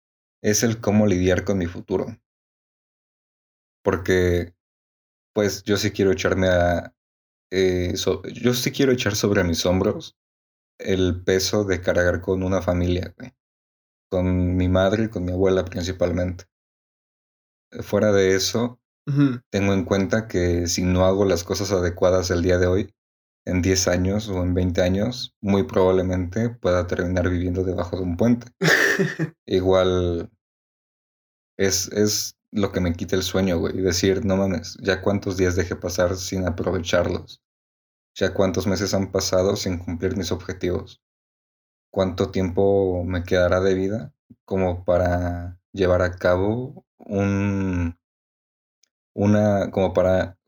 es el cómo lidiar con mi futuro. Porque, pues, yo sí quiero echarme a, eh, yo sí quiero echar sobre mis hombros el peso de cargar con una familia, güey. Con mi madre y con mi abuela principalmente. Fuera de eso, tengo en cuenta que si no hago las cosas adecuadas el día de hoy, en 10 años o en 20 años, muy probablemente pueda terminar viviendo debajo de un puente. Igual es, es lo que me quita el sueño, güey. Decir, no mames, ya cuántos días dejé pasar sin aprovecharlos. Ya cuántos meses han pasado sin cumplir mis objetivos. Cuánto tiempo me quedará de vida como para llevar a cabo un, una, como para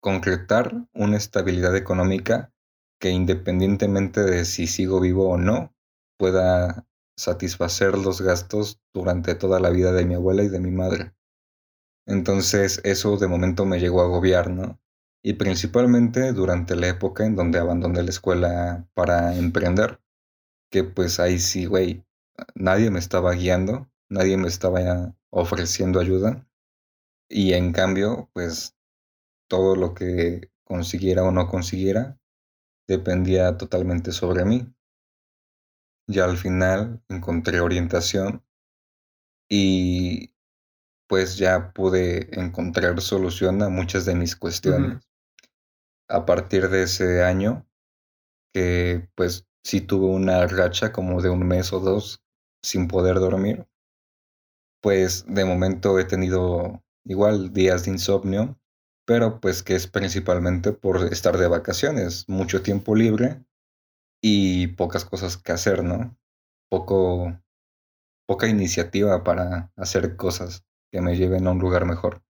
concretar una estabilidad económica que independientemente de si sigo vivo o no, pueda satisfacer los gastos durante toda la vida de mi abuela y de mi madre. Entonces eso de momento me llegó a agobiar, ¿no? Y principalmente durante la época en donde abandoné la escuela para emprender, que pues ahí sí, güey, nadie me estaba guiando, nadie me estaba ofreciendo ayuda. Y en cambio, pues todo lo que consiguiera o no consiguiera dependía totalmente sobre mí. Ya al final encontré orientación y pues ya pude encontrar solución a muchas de mis cuestiones. A partir de ese año, que pues sí tuve una racha como de un mes o dos sin poder dormir, pues de momento he tenido igual días de insomnio, pero pues que es principalmente por estar de vacaciones, mucho tiempo libre y pocas cosas que hacer, ¿no? Poco, poca iniciativa para hacer cosas que me lleven a un lugar mejor.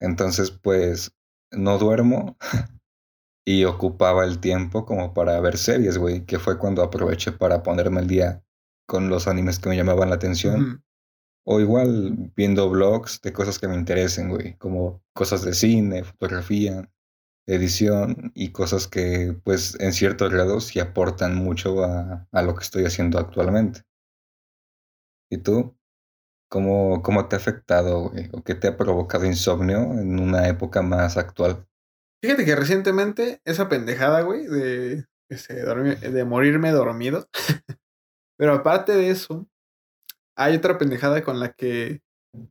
Entonces, pues no duermo y ocupaba el tiempo como para ver series, güey, que fue cuando aproveché para ponerme al día con los animes que me llamaban la atención. O igual viendo blogs de cosas que me interesen, güey, como cosas de cine, fotografía, edición y cosas que, pues, en cierto grado sí aportan mucho a, a lo que estoy haciendo actualmente. ¿Y tú? ¿Cómo, cómo te ha afectado, güey? ¿O qué te ha provocado insomnio en una época más actual? Fíjate que recientemente esa pendejada, güey, de, este, de morirme dormido. Pero aparte de eso, hay otra pendejada con la que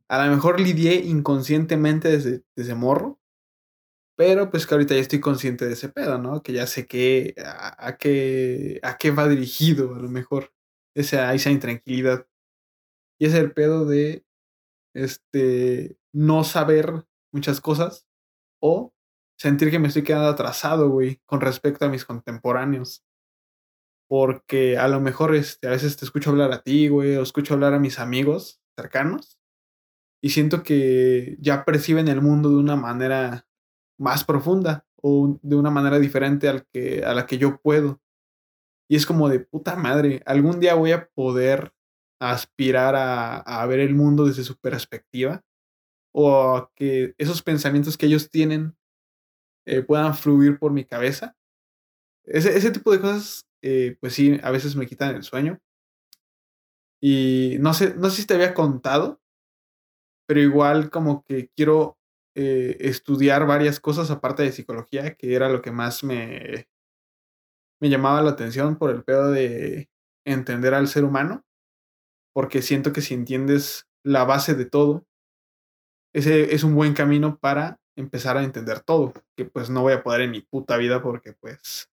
a lo mejor lidié inconscientemente desde, desde morro. Pero pues que ahorita ya estoy consciente de ese pedo, ¿no? Que ya sé que a, a qué, a qué va dirigido, a lo mejor. Esa, esa intranquilidad. Y es el pedo de este no saber muchas cosas. O sentir que me estoy quedando atrasado, güey, con respecto a mis contemporáneos. Porque a lo mejor este, a veces te escucho hablar a ti, güey, o escucho hablar a mis amigos cercanos. Y siento que ya perciben el mundo de una manera más profunda o de una manera diferente al que, a la que yo puedo. Y es como de puta madre, algún día voy a poder aspirar a, ver el mundo desde su perspectiva o que esos pensamientos que ellos tienen eh, puedan fluir por mi cabeza. Ese, ese tipo de cosas, eh, pues sí, a veces me quitan el sueño. Y no sé, no sé si te había contado, pero igual como que quiero eh, estudiar varias cosas aparte de psicología, que era lo que más me, me llamaba la atención por el pedo de entender al ser humano, porque siento que si entiendes la base de todo, ese es un buen camino para empezar a entender todo, que pues no voy a poder en mi puta vida porque pues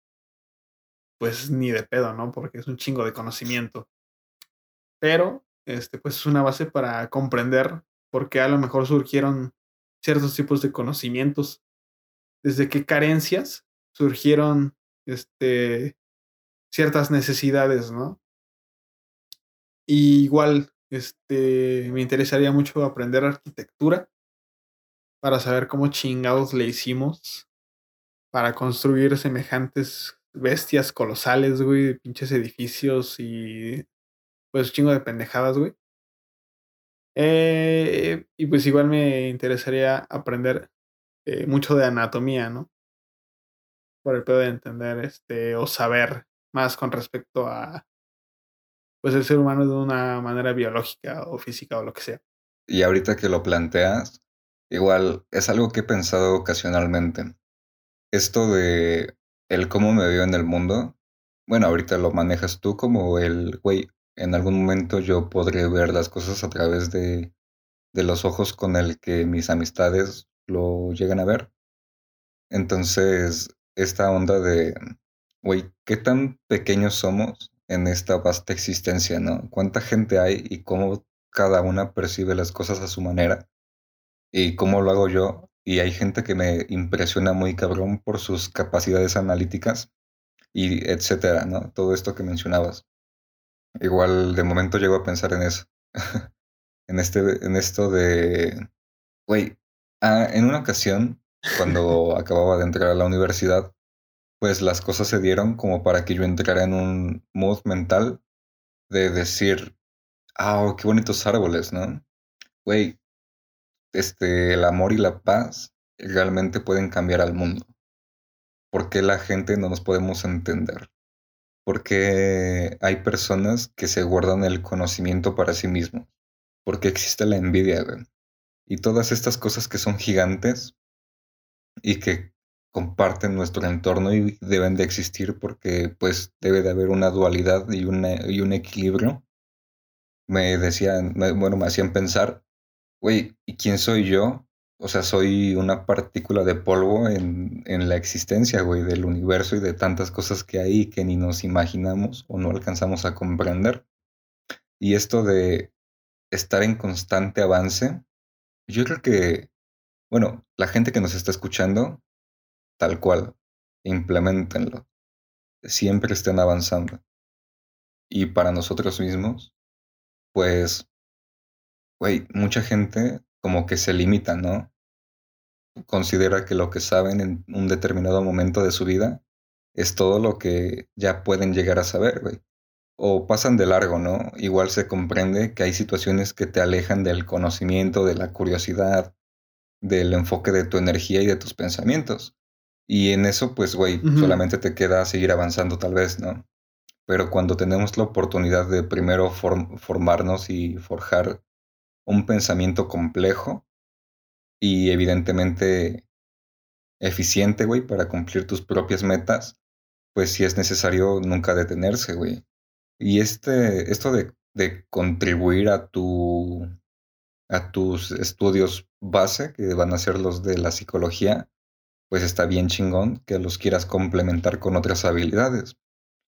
pues ni de pedo, ¿no? Porque es un chingo de conocimiento. Pero este pues es una base para comprender por qué a lo mejor surgieron ciertos tipos de conocimientos, desde qué carencias surgieron este ciertas necesidades, ¿no? Igual este me interesaría mucho aprender arquitectura para saber cómo chingados le hicimos para construir semejantes bestias colosales, güey, pinches edificios y pues chingo de pendejadas, güey. Eh, y pues igual me interesaría aprender eh, mucho de anatomía, ¿no? Por el pedo de entender este o saber más con respecto a pues el ser humano de una manera biológica o física o lo que sea. Y ahorita que lo planteas, igual es algo que he pensado ocasionalmente. Esto de el cómo me veo en el mundo, bueno, ahorita lo manejas tú como el, güey, en algún momento yo podré ver las cosas a través de, de los ojos con el que mis amistades lo llegan a ver. Entonces, esta onda de, güey, ¿qué tan pequeños somos en esta vasta existencia, no? ¿Cuánta gente hay y cómo cada una percibe las cosas a su manera? ¿Y cómo lo hago yo? Y hay gente que me impresiona muy cabrón por sus capacidades analíticas y etcétera, ¿no? Todo esto que mencionabas. Igual de momento llego a pensar en eso. en este, en esto de, güey, ah, en una ocasión, cuando acababa de entrar a la universidad, pues las cosas se dieron como para que yo entrara en un mood mental de decir, ah, qué bonitos árboles, ¿no? Güey, este, el amor y la paz realmente pueden cambiar al mundo. ¿Por qué la gente no nos podemos entender? Porque hay personas que se guardan el conocimiento para sí mismos. Porque existe la envidia. Y todas estas cosas que son gigantes y que comparten nuestro entorno y deben de existir porque pues debe de haber una dualidad y, y un equilibrio. Me decían, bueno, me hacían pensar, güey, ¿y quién soy yo? O sea, soy una partícula de polvo en, en la existencia, güey, del universo y de tantas cosas que hay que ni nos imaginamos o no alcanzamos a comprender. Y esto de estar en constante avance, yo creo que, bueno, la gente que nos está escuchando tal cual, implementenlo. Siempre estén avanzando. Y para nosotros mismos, pues, güey, mucha gente como que se limita, ¿no? Considera que lo que saben en un determinado momento de su vida es todo lo que ya pueden llegar a saber, güey. O pasan de largo, ¿no? Igual se comprende que hay situaciones que te alejan del conocimiento, de la curiosidad, del enfoque de tu energía y de tus pensamientos. Y en eso, pues, güey, solamente te queda seguir avanzando tal vez, ¿no? Pero cuando tenemos la oportunidad de primero formarnos y forjar un pensamiento complejo y evidentemente eficiente, güey, para cumplir tus propias metas, pues sí es necesario nunca detenerse, güey. Y este, esto de, de contribuir a tu a tus estudios base, que van a ser los de la psicología, pues está bien chingón que los quieras complementar con otras habilidades.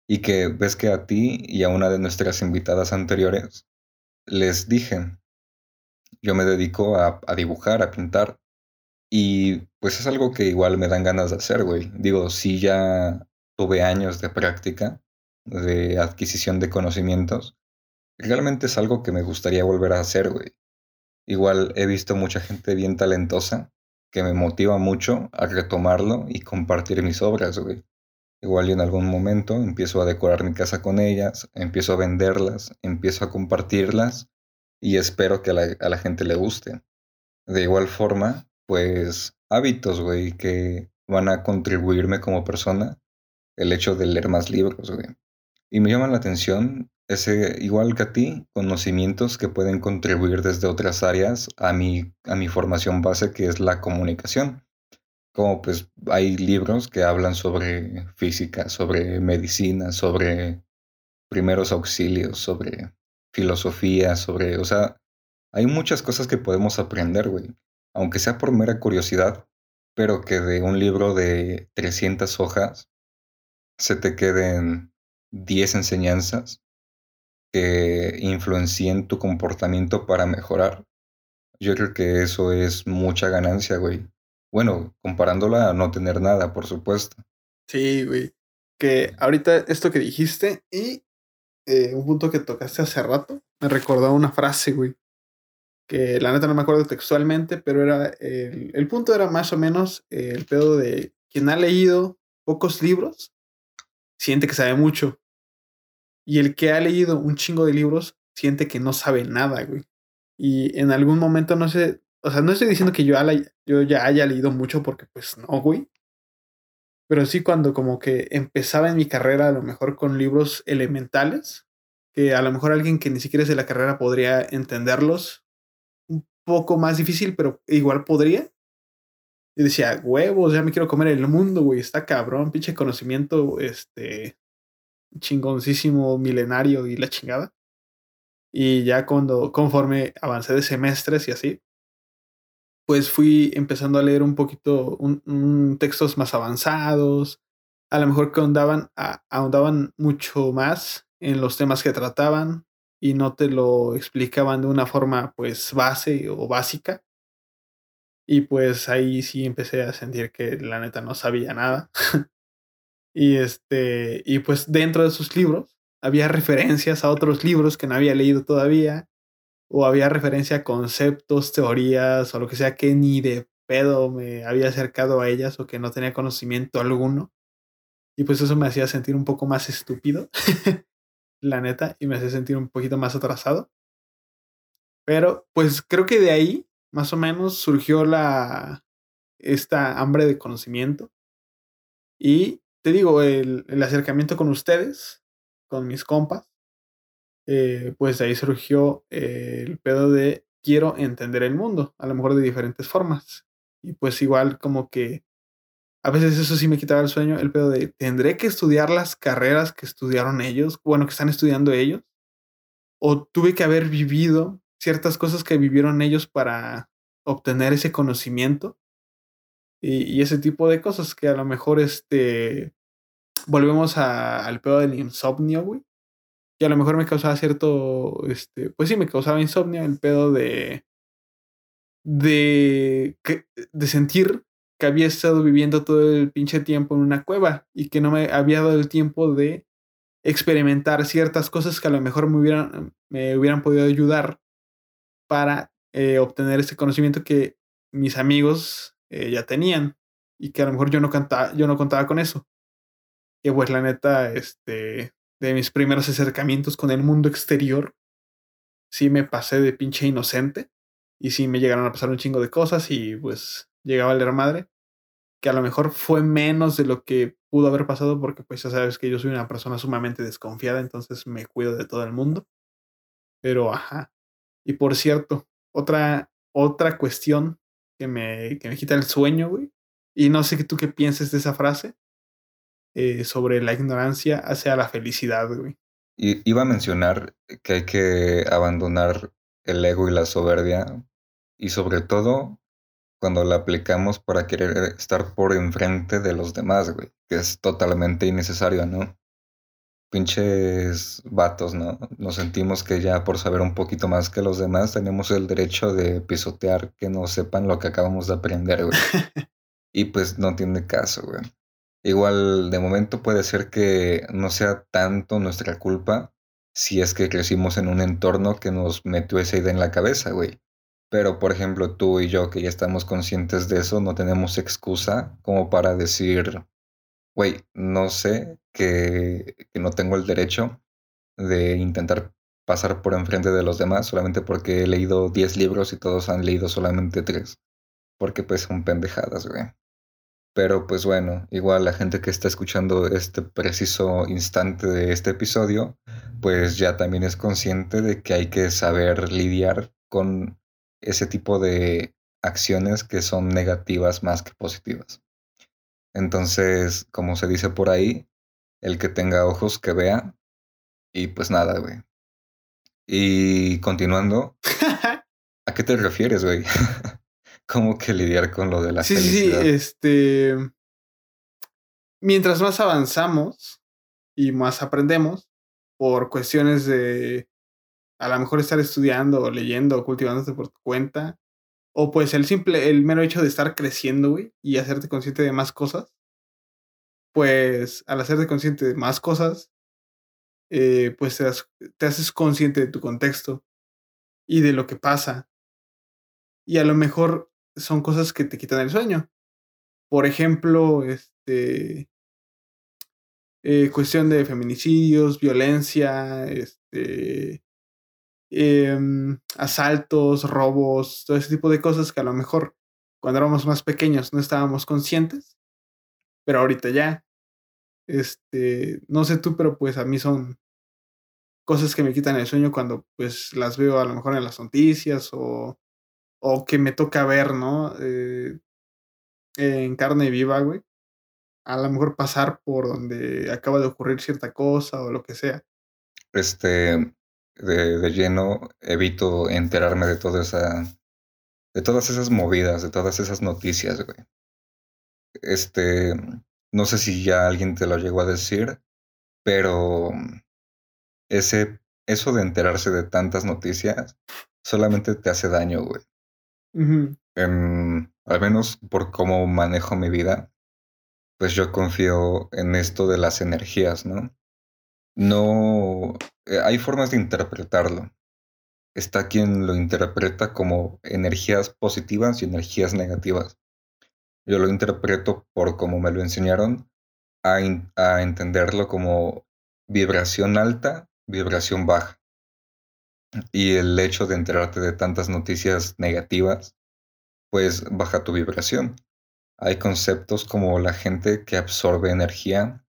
Y que ves que a ti y a una de nuestras invitadas anteriores les dije, yo me dedico a, dibujar, a pintar. Y pues es algo que igual me dan ganas de hacer, güey. Digo, sí ya tuve años de práctica, de adquisición de conocimientos. Realmente es algo que me gustaría volver a hacer, güey. Igual he visto mucha gente bien talentosa que me motiva mucho a retomarlo y compartir mis obras, güey. Igual y en algún momento empiezo a decorar mi casa con ellas, empiezo a venderlas, empiezo a compartirlas y espero que a la, a la gente le guste. De igual forma, pues hábitos, güey, que van a contribuirme como persona, el hecho de leer más libros, güey. Y me llama la atención ese, igual que a ti, conocimientos que pueden contribuir desde otras áreas a mi, a mi formación base, que es la comunicación. Como pues hay libros que hablan sobre física, sobre medicina, sobre primeros auxilios, sobre filosofía, sobre, o sea, hay muchas cosas que podemos aprender, güey. Aunque sea por mera curiosidad, pero que de un libro de 300 hojas se te queden 10 enseñanzas que influencien tu comportamiento para mejorar. Yo creo que eso es mucha ganancia, güey. Bueno, comparándola a no tener nada, por supuesto. Sí, güey. Que ahorita esto que dijiste y eh, un punto que tocaste hace rato, me recordó una frase, güey. Que la neta no me acuerdo textualmente, pero era el, el punto era más o menos el pedo de quien ha leído pocos libros siente que sabe mucho. Y el que ha leído un chingo de libros siente que no sabe nada, güey. Y en algún momento no sé, o sea, no estoy diciendo que yo, yo ya haya leído mucho porque pues no, güey. Pero sí cuando como que empezaba en mi carrera a lo mejor con libros elementales, que a lo mejor alguien que ni siquiera es de la carrera podría entenderlos un poco más difícil, pero igual podría. Y decía, huevos, ya me quiero comer el mundo, güey, está cabrón, pinche conocimiento, este, chingoncísimo, milenario y la chingada. Y ya cuando, conforme avancé de semestres y así, pues fui empezando a leer un poquito un, textos más avanzados, a lo mejor que ahondaban, ahondaban mucho más en los temas que trataban y no te lo explicaban de una forma pues base o básica. Y pues ahí sí empecé a sentir que la neta no sabía nada. y este, y pues dentro de sus libros había referencias a otros libros que no había leído todavía o había referencia a conceptos, teorías o lo que sea que ni de pedo me había acercado a ellas o que no tenía conocimiento alguno. Y pues eso me hacía sentir un poco más estúpido, la neta, y me hacía sentir un poquito más atrasado. Pero pues creo que de ahí, más o menos, surgió la esta hambre de conocimiento. Y te digo, el, acercamiento con ustedes, con mis compas, eh, pues de ahí surgió el pedo de quiero entender el mundo, a lo mejor de diferentes formas. Y pues igual como que a veces eso sí me quitaba el sueño, el pedo de tendré que estudiar las carreras que estudiaron ellos, bueno, que están estudiando ellos, o tuve que haber vivido ciertas cosas que vivieron ellos para obtener ese conocimiento y, ese tipo de cosas que a lo mejor este volvemos al pedo del insomnio, güey y a lo mejor me causaba cierto, este, pues sí, me causaba insomnio el pedo de, de, de sentir que había estado viviendo todo el pinche tiempo en una cueva y que no me había dado el tiempo de experimentar ciertas cosas que a lo mejor me hubieran, me hubieran podido ayudar para eh, obtener ese conocimiento que mis amigos eh, ya tenían y que a lo mejor yo no, cantaba, yo no contaba con eso. Que pues la neta, este, de mis primeros acercamientos con el mundo exterior, sí me pasé de pinche inocente y sí me llegaron a pasar un chingo de cosas y pues llegaba a leer madre, que a lo mejor fue menos de lo que pudo haber pasado porque pues ya sabes que yo soy una persona sumamente desconfiada, entonces me cuido de todo el mundo. Pero ajá. Y por cierto, otra otra cuestión que me, que me quita el sueño, güey. Y no sé tú qué pienses de esa frase, eh, sobre la ignorancia hacia la felicidad, güey. Y iba a mencionar que hay que abandonar el ego y la soberbia y sobre todo cuando la aplicamos para querer estar por enfrente de los demás, güey, que es totalmente innecesario, ¿no? Pinches vatos, ¿no? Nos sentimos que ya por saber un poquito más que los demás tenemos el derecho de pisotear que no sepan lo que acabamos de aprender, güey. y pues no tiene caso, güey. Igual de momento puede ser que no sea tanto nuestra culpa si es que crecimos en un entorno que nos metió esa idea en la cabeza, güey. Pero, por ejemplo, tú y yo que ya estamos conscientes de eso, no tenemos excusa como para decir, güey, no sé que, que no tengo el derecho de intentar pasar por enfrente de los demás solamente porque he leído 10 libros y todos han leído solamente 3. Porque pues son pendejadas, güey. Pero pues bueno, igual la gente que está escuchando este preciso instante de este episodio, pues ya también es consciente de que hay que saber lidiar con ese tipo de acciones que son negativas más que positivas. Entonces, como se dice por ahí, el que tenga ojos que vea. Y pues nada, güey. Y continuando, ¿a qué te refieres, güey? cómo que lidiar con lo de la Sí, sí, sí, este. Mientras más avanzamos y más aprendemos, por cuestiones de a lo mejor estar estudiando o leyendo o cultivándote por tu cuenta, o pues el simple, el mero hecho de estar creciendo, güey, y hacerte consciente de más cosas, pues al hacerte consciente de más cosas, eh, pues te, te haces consciente de tu contexto y de lo que pasa. Y a lo mejor son cosas que te quitan el sueño. Por ejemplo, este, eh, cuestión de feminicidios, violencia, este, em, asaltos, robos, todo ese tipo de cosas que a lo mejor cuando éramos más pequeños no estábamos conscientes, pero ahorita ya. Este, no sé tú, pero pues a mí son cosas que me quitan el sueño cuando pues las veo a lo mejor en las noticias o, o que me toca ver, ¿no? Eh, en carne viva, güey. A lo mejor pasar por donde acaba de ocurrir cierta cosa o lo que sea. Este, de, de lleno, evito enterarme de toda esa, de todas esas movidas, de todas esas noticias, güey. Este, no sé si ya alguien te lo llegó a decir, pero ese, eso de enterarse de tantas noticias solamente te hace daño, güey. Em, al menos por cómo manejo mi vida, pues yo confío en esto de las energías, ¿no? No, eh, hay formas de interpretarlo. Está quien lo interpreta como energías positivas y energías negativas. Yo lo interpreto por como me lo enseñaron, a, a entenderlo como vibración alta, vibración baja. Y el hecho de enterarte de tantas noticias negativas, pues baja tu vibración. Hay conceptos como la gente que absorbe energía,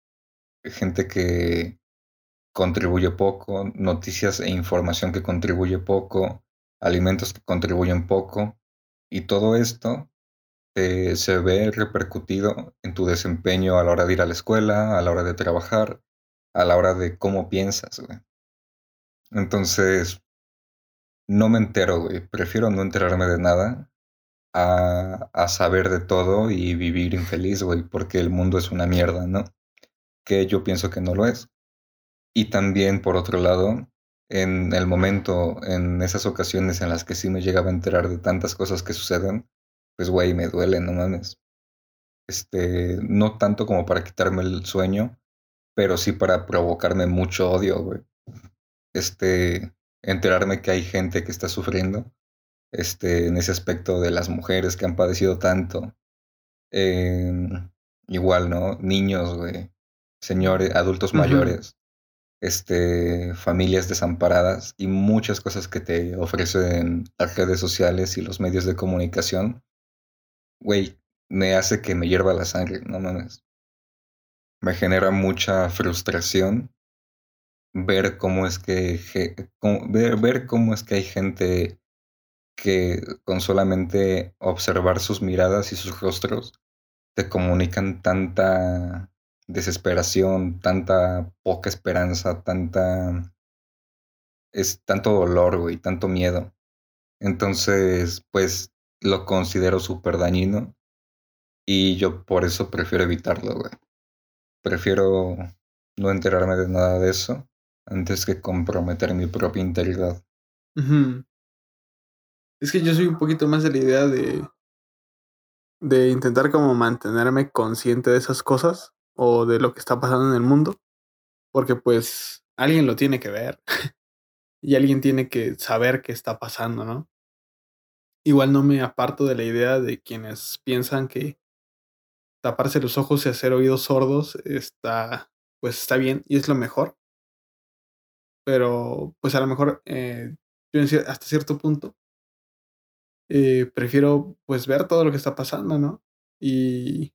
gente que contribuye poco, noticias e información que contribuye poco, alimentos que contribuyen poco, y todo esto eh, se ve repercutido en tu desempeño a la hora de ir a la escuela, a la hora de trabajar, a la hora de cómo piensas, güey. Entonces, no me entero, güey. Prefiero no enterarme de nada a, a saber de todo y vivir infeliz, güey, porque el mundo es una mierda, ¿no? Que yo pienso que no lo es. Y también, por otro lado, en el momento, en esas ocasiones en las que sí me llegaba a enterar de tantas cosas que suceden, pues, güey, me duele, no mames. Este, no tanto como para quitarme el sueño, pero sí para provocarme mucho odio, güey. Este, enterarme que hay gente que está sufriendo, este, en ese aspecto de las mujeres que han padecido tanto. Em, igual, ¿no? Niños, güey. Señores, adultos mayores este, familias desamparadas y muchas cosas que te ofrecen las redes sociales y los medios de comunicación, güey, me hace que me hierva la sangre, no mames. Me genera mucha frustración ver cómo es que ver, ver cómo es que hay gente que con solamente observar sus miradas y sus rostros te comunican tanta desesperación, tanta poca esperanza, tanta es tanto dolor, güey, tanto miedo. Entonces, pues lo considero súper dañino y yo por eso prefiero evitarlo, güey. Prefiero no enterarme de nada de eso antes que comprometer mi propia integridad. Es que yo soy un poquito más de la idea de, de intentar como mantenerme consciente de esas cosas o de lo que está pasando en el mundo, porque pues alguien lo tiene que ver y alguien tiene que saber qué está pasando, ¿no? Igual no me aparto de la idea de quienes piensan que taparse los ojos y hacer oídos sordos está, pues está bien y es lo mejor, pero pues a lo mejor eh, yo hasta cierto punto eh, prefiero pues ver todo lo que está pasando, ¿no? Y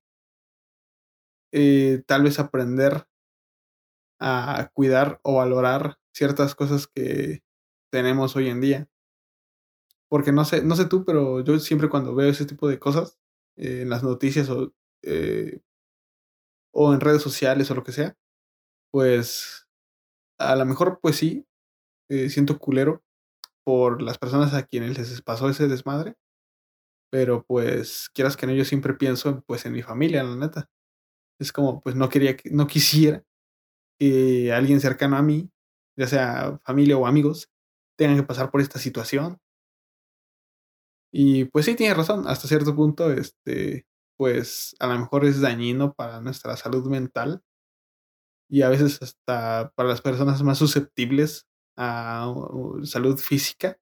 eh, tal vez aprender a cuidar o valorar ciertas cosas que tenemos hoy en día. Porque no sé, no sé tú, pero yo siempre cuando veo ese tipo de cosas eh, en las noticias o, eh, o en redes sociales o lo que sea, pues a lo mejor pues sí, eh, siento culero por las personas a quienes les pasó ese desmadre, Pero pues, quieras que no, yo siempre pienso pues en mi familia, la neta. Es como, pues no quería, no quisiera que alguien cercano a mí, ya sea familia o amigos, tengan que pasar por esta situación. Y pues sí, tiene razón, hasta cierto punto, este, pues a lo mejor es dañino para nuestra salud mental y a veces hasta para las personas más susceptibles a salud física.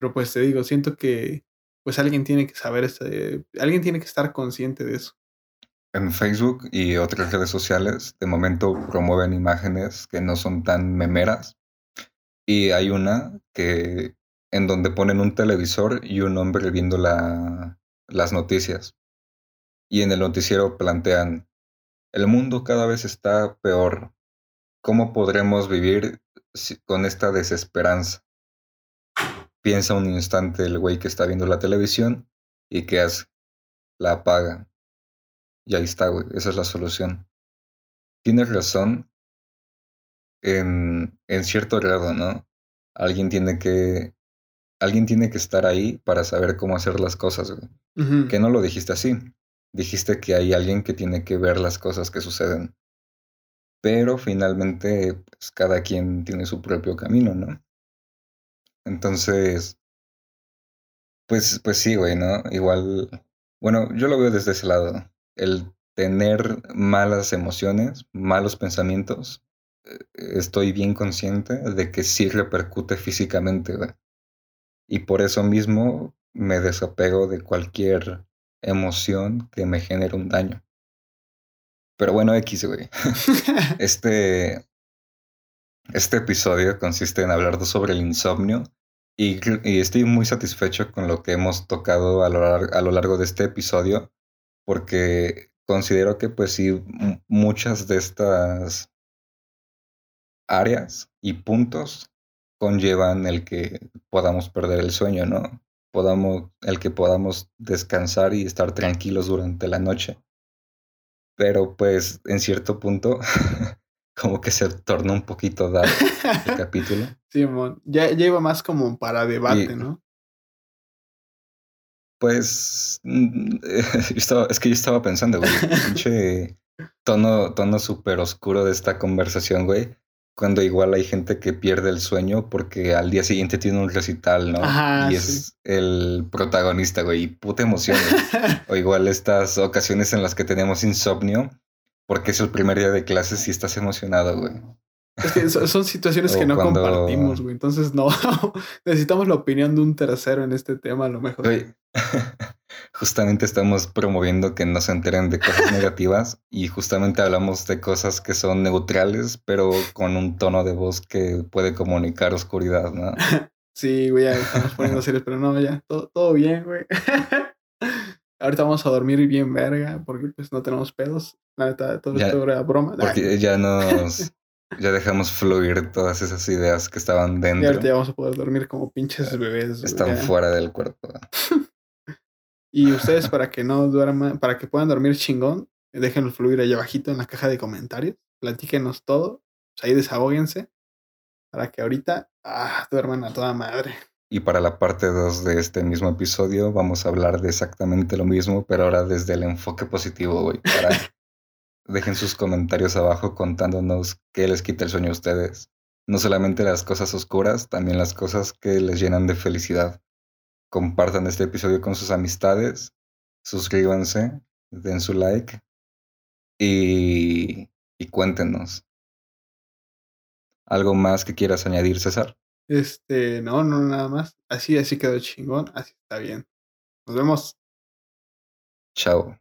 Pero pues te digo, siento que pues alguien tiene que saber, este, alguien tiene que estar consciente de eso. En Facebook y otras redes sociales, de momento promueven imágenes que no son tan memeras. Y hay una que en donde ponen un televisor y un hombre viendo la, las noticias. Y en el noticiero plantean, el mundo cada vez está peor. ¿Cómo podremos vivir con esta desesperanza? Piensa un instante el güey que está viendo la televisión y ¿qué hace? La apaga. Y ahí está, güey. Esa es la solución. Tienes razón en, en cierto grado, ¿no? Alguien tiene que alguien tiene que estar ahí para saber cómo hacer las cosas, güey. Que no lo dijiste así. Dijiste que hay alguien que tiene que ver las cosas que suceden. Pero finalmente, pues cada quien tiene su propio camino, ¿no? Entonces, pues, pues sí, güey, ¿no? Igual, bueno, yo lo veo desde ese lado. El tener malas emociones, malos pensamientos, eh, estoy bien consciente de que sí repercute físicamente, güey. Y por eso mismo me desapego de cualquier emoción que me genere un daño. Pero bueno, X, güey. este, este episodio consiste en hablar sobre el insomnio y, estoy muy satisfecho con lo que hemos tocado a lo, a lo largo de este episodio porque considero que pues sí, muchas de estas áreas y puntos conllevan el que podamos perder el sueño, ¿no? Podamos, el que podamos descansar y estar tranquilos durante la noche. Pero pues en cierto punto como que se torna un poquito dark el capítulo. Sí, ya, ya iba más como para debate, ¿no? Pues mm, es que yo estaba pensando, güey, pinche tono, tono súper oscuro de esta conversación, güey cuando igual hay gente que pierde el sueño porque al día siguiente tiene un recital, ¿no? y es el protagonista, güey, y puta emoción. o igual estas ocasiones en las que tenemos insomnio porque es el primer día de clases y estás emocionado, güey. Es que son situaciones que no compartimos, güey. Entonces, no. Necesitamos la opinión de un tercero en este tema, a lo mejor. justamente estamos promoviendo que no se enteren de cosas negativas y justamente hablamos de cosas que son neutrales, pero con un tono de voz que puede comunicar oscuridad, ¿no? Sí, güey, estamos poniendo serios, pero no, ya, todo, todo bien, güey. Ahorita vamos a dormir bien verga, porque pues no tenemos pedos. La neta, todo esto era broma. Porque ya nos... Ya dejamos fluir todas esas ideas que estaban dentro. Y ahorita ya vamos a poder dormir como pinches bebés. Están fuera del cuerpo. y ustedes, para que no duerman, para que puedan dormir chingón, déjenlo fluir allá abajito en la caja de comentarios. Platíquenos todo. Pues ahí desahóguense. Para que ahorita ah, duerman a toda madre. Y para la parte 2 de este mismo episodio vamos a hablar de exactamente lo mismo, pero ahora desde el enfoque positivo, güey. Para Dejen sus comentarios abajo contándonos qué les quita el sueño a ustedes. No solamente las cosas oscuras, también las cosas que les llenan de felicidad. Compartan este episodio con sus amistades, suscríbanse, den su like y, y cuéntenos. ¿Algo más que quieras añadir, César? Este, no, no, nada más. Así, así quedó chingón, así está bien. Nos vemos. Chao.